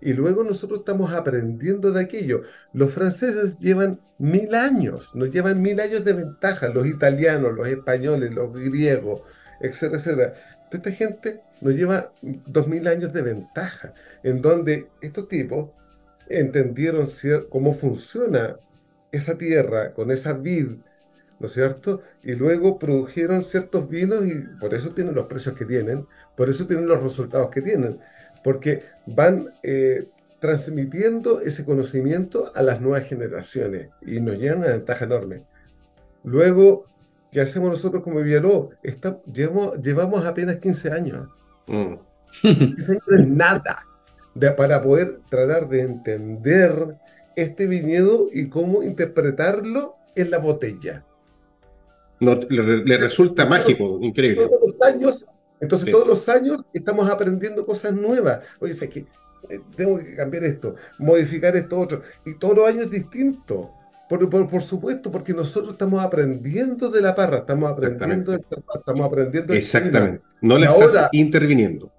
Speaker 4: y luego nosotros estamos aprendiendo de aquello. Los franceses llevan mil años, nos llevan mil años de ventaja, los italianos, los españoles, los griegos, etcétera, etcétera. esta gente nos lleva dos mil años de ventaja, en donde estos tipos entendieron cómo funciona esa tierra con esa vid, ¿no es cierto? Y luego produjeron ciertos vinos y por eso tienen los precios que tienen, por eso tienen los resultados que tienen, porque van eh, transmitiendo ese conocimiento a las nuevas generaciones y nos llevan una ventaja enorme. Luego, ¿qué hacemos nosotros como Villalobos? llevamos, llevamos, apenas 15 años. Mm. 15 años es nada para poder tratar de entender este viñedo y cómo interpretarlo en la botella
Speaker 1: le, resulta mágico, increíble.
Speaker 4: Todos los años, entonces todos los años estamos aprendiendo cosas nuevas. Oye, es que eh, tengo que cambiar esto, modificar esto otro, y todos los años distinto. Por, por, supuesto, porque nosotros estamos aprendiendo de la parra, estamos aprendiendo de estamos aprendiendo
Speaker 1: Exactamente. no le estás interviniendo.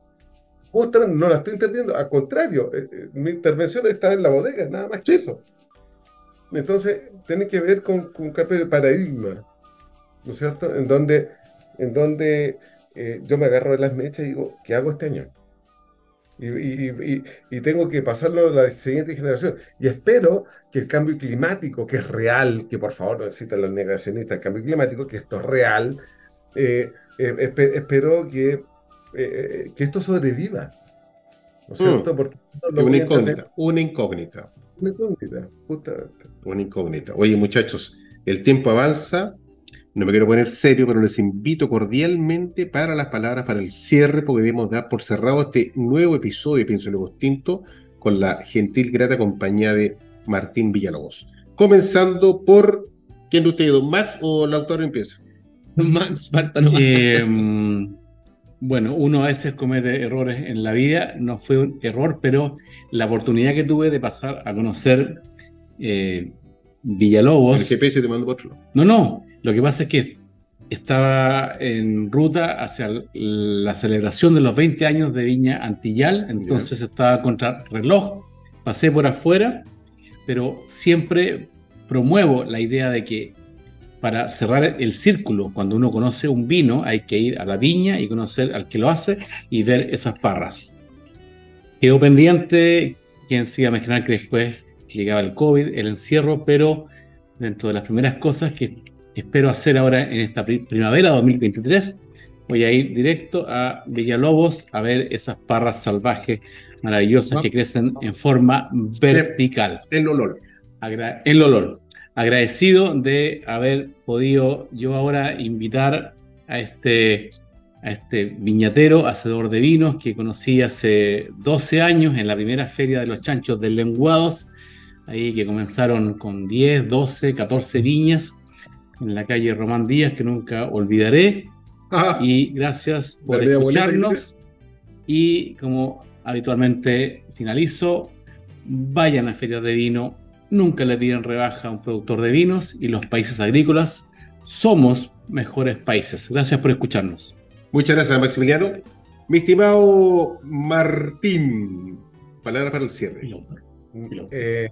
Speaker 4: Justamente no la estoy interviniendo, al contrario, eh, eh, mi intervención está en la bodega, nada más que eso. Entonces, tiene que ver con, con un cambio de paradigma. ¿no es cierto? En donde, en donde eh, yo me agarro de las mechas y digo, ¿qué hago este año? y, tengo que pasarlo a la siguiente generación. Y espero que el cambio climático, que es real, que por favor no existen los negacionistas del cambio climático, que esto es real, eh, eh, espero que, eh, que esto sobreviva.
Speaker 1: ¿No es cierto? Mm. Porque una, incógnita, una incógnita.
Speaker 4: Una incógnita, justamente.
Speaker 1: Una incógnita. Oye, muchachos, el tiempo avanza no me quiero poner serio, pero les invito cordialmente para las palabras para el cierre, porque debemos dar por cerrado este nuevo episodio de Pienso Luego Tinto con la gentil, grata compañía de Martín Villalobos. Comenzando por, ¿quién de ustedes, don Max o el autor empieza?
Speaker 3: Max, falta nomás. Em, bueno, uno a veces comete errores en la vida, no fue un error, pero la oportunidad que tuve de pasar a conocer eh, Villalobos.
Speaker 1: El GPS te mandó por otro.
Speaker 3: No, no, lo que pasa es que estaba en ruta hacia la celebración de los 20 años de Viña Antillal, entonces estaba contra reloj, pasé por afuera, pero siempre promuevo la idea de que para cerrar el círculo, cuando uno conoce un vino, hay que ir a la viña y conocer al que lo hace y ver esas parras. Quedó pendiente, quien se iba a imaginar que después llegaba el COVID, el encierro, pero dentro de las primeras cosas que espero hacer ahora en esta primavera 2023. Voy a ir directo a Villalobos a ver esas parras salvajes maravillosas que crecen en forma vertical.
Speaker 1: El olor.
Speaker 3: el olor. Agradecido de haber podido yo ahora invitar a este, a este viñatero, hacedor de vinos, que conocí hace 12 años en la primera feria de los chanchos del Lenguados, ahí que comenzaron con 10, 12, 14 viñas en la calle Román Díaz, que nunca olvidaré. Y gracias por escucharnos. Y como habitualmente finalizo, vayan a ferias de vino, nunca le piden rebaja a un productor de vinos y los países agrícolas somos mejores países. Gracias por escucharnos.
Speaker 1: Muchas gracias, Maximiliano. Mi estimado Martín, palabras para el cierre.
Speaker 4: Eh,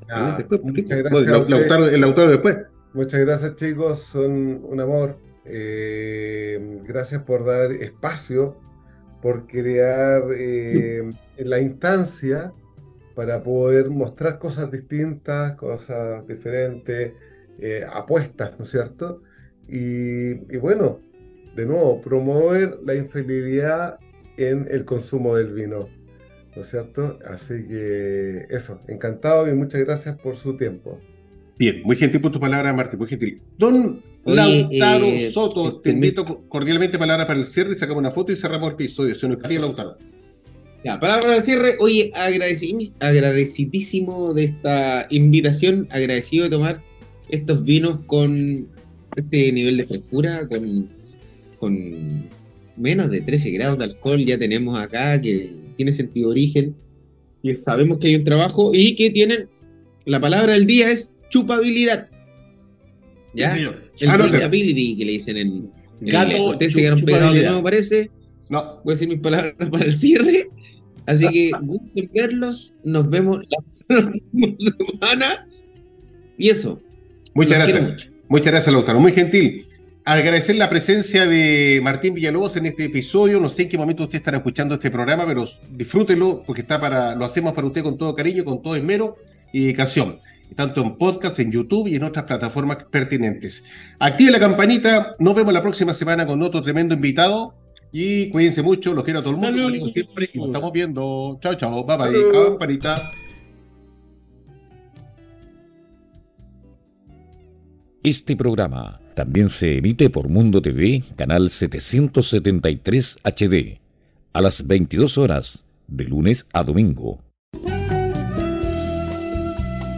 Speaker 1: el autor después.
Speaker 4: Muchas gracias chicos, son un amor. Eh, gracias por dar espacio, por crear eh, la instancia para poder mostrar cosas distintas, cosas diferentes, eh, apuestas, ¿no es cierto? Y, y, bueno, de nuevo, promover la infidelidad en el consumo del vino, ¿no es cierto? Así que eso, encantado y muchas gracias por su tiempo.
Speaker 1: Bien, muy gentil por tu palabra, Martín, muy gentil. Don Lautaro eh, Soto, te invito cordialmente palabra para el cierre, sacamos una foto y cerramos el episodio. Señor Lautaro.
Speaker 2: Ya, palabra para el cierre. Oye, agradecidísimo de esta invitación, agradecido de tomar estos vinos con este nivel de frescura, con, con menos de 13 grados de alcohol ya tenemos acá, que tiene sentido de origen, que sabemos que hay un trabajo y que tienen, la palabra del día es chupabilidad. ¿Ya? el chupability que le dicen en,
Speaker 1: Gato,
Speaker 2: Ustedes se quedaron pegados de nuevo, parece. No. Voy a decir mis palabras para el cierre. Así que gusten verlos. Nos vemos la próxima semana. Y eso.
Speaker 1: Muchas gracias. Muchas gracias, Lautaro. Muy gentil. Agradecer la presencia de Martín Villalobos en este episodio. No sé en qué momento usted estará escuchando este programa, pero disfrútelo porque está para, lo hacemos para usted con todo cariño, con todo esmero y dedicación tanto en podcast, en YouTube y en otras plataformas pertinentes. Active la campanita, nos vemos la próxima semana con otro tremendo invitado y cuídense mucho, los quiero a todo el mundo, siempre y nos estamos viendo. Chao, chao, bye bye, campanita.
Speaker 5: Este programa también se emite por Mundo TV, canal 773 HD, a las 22 horas, de lunes a domingo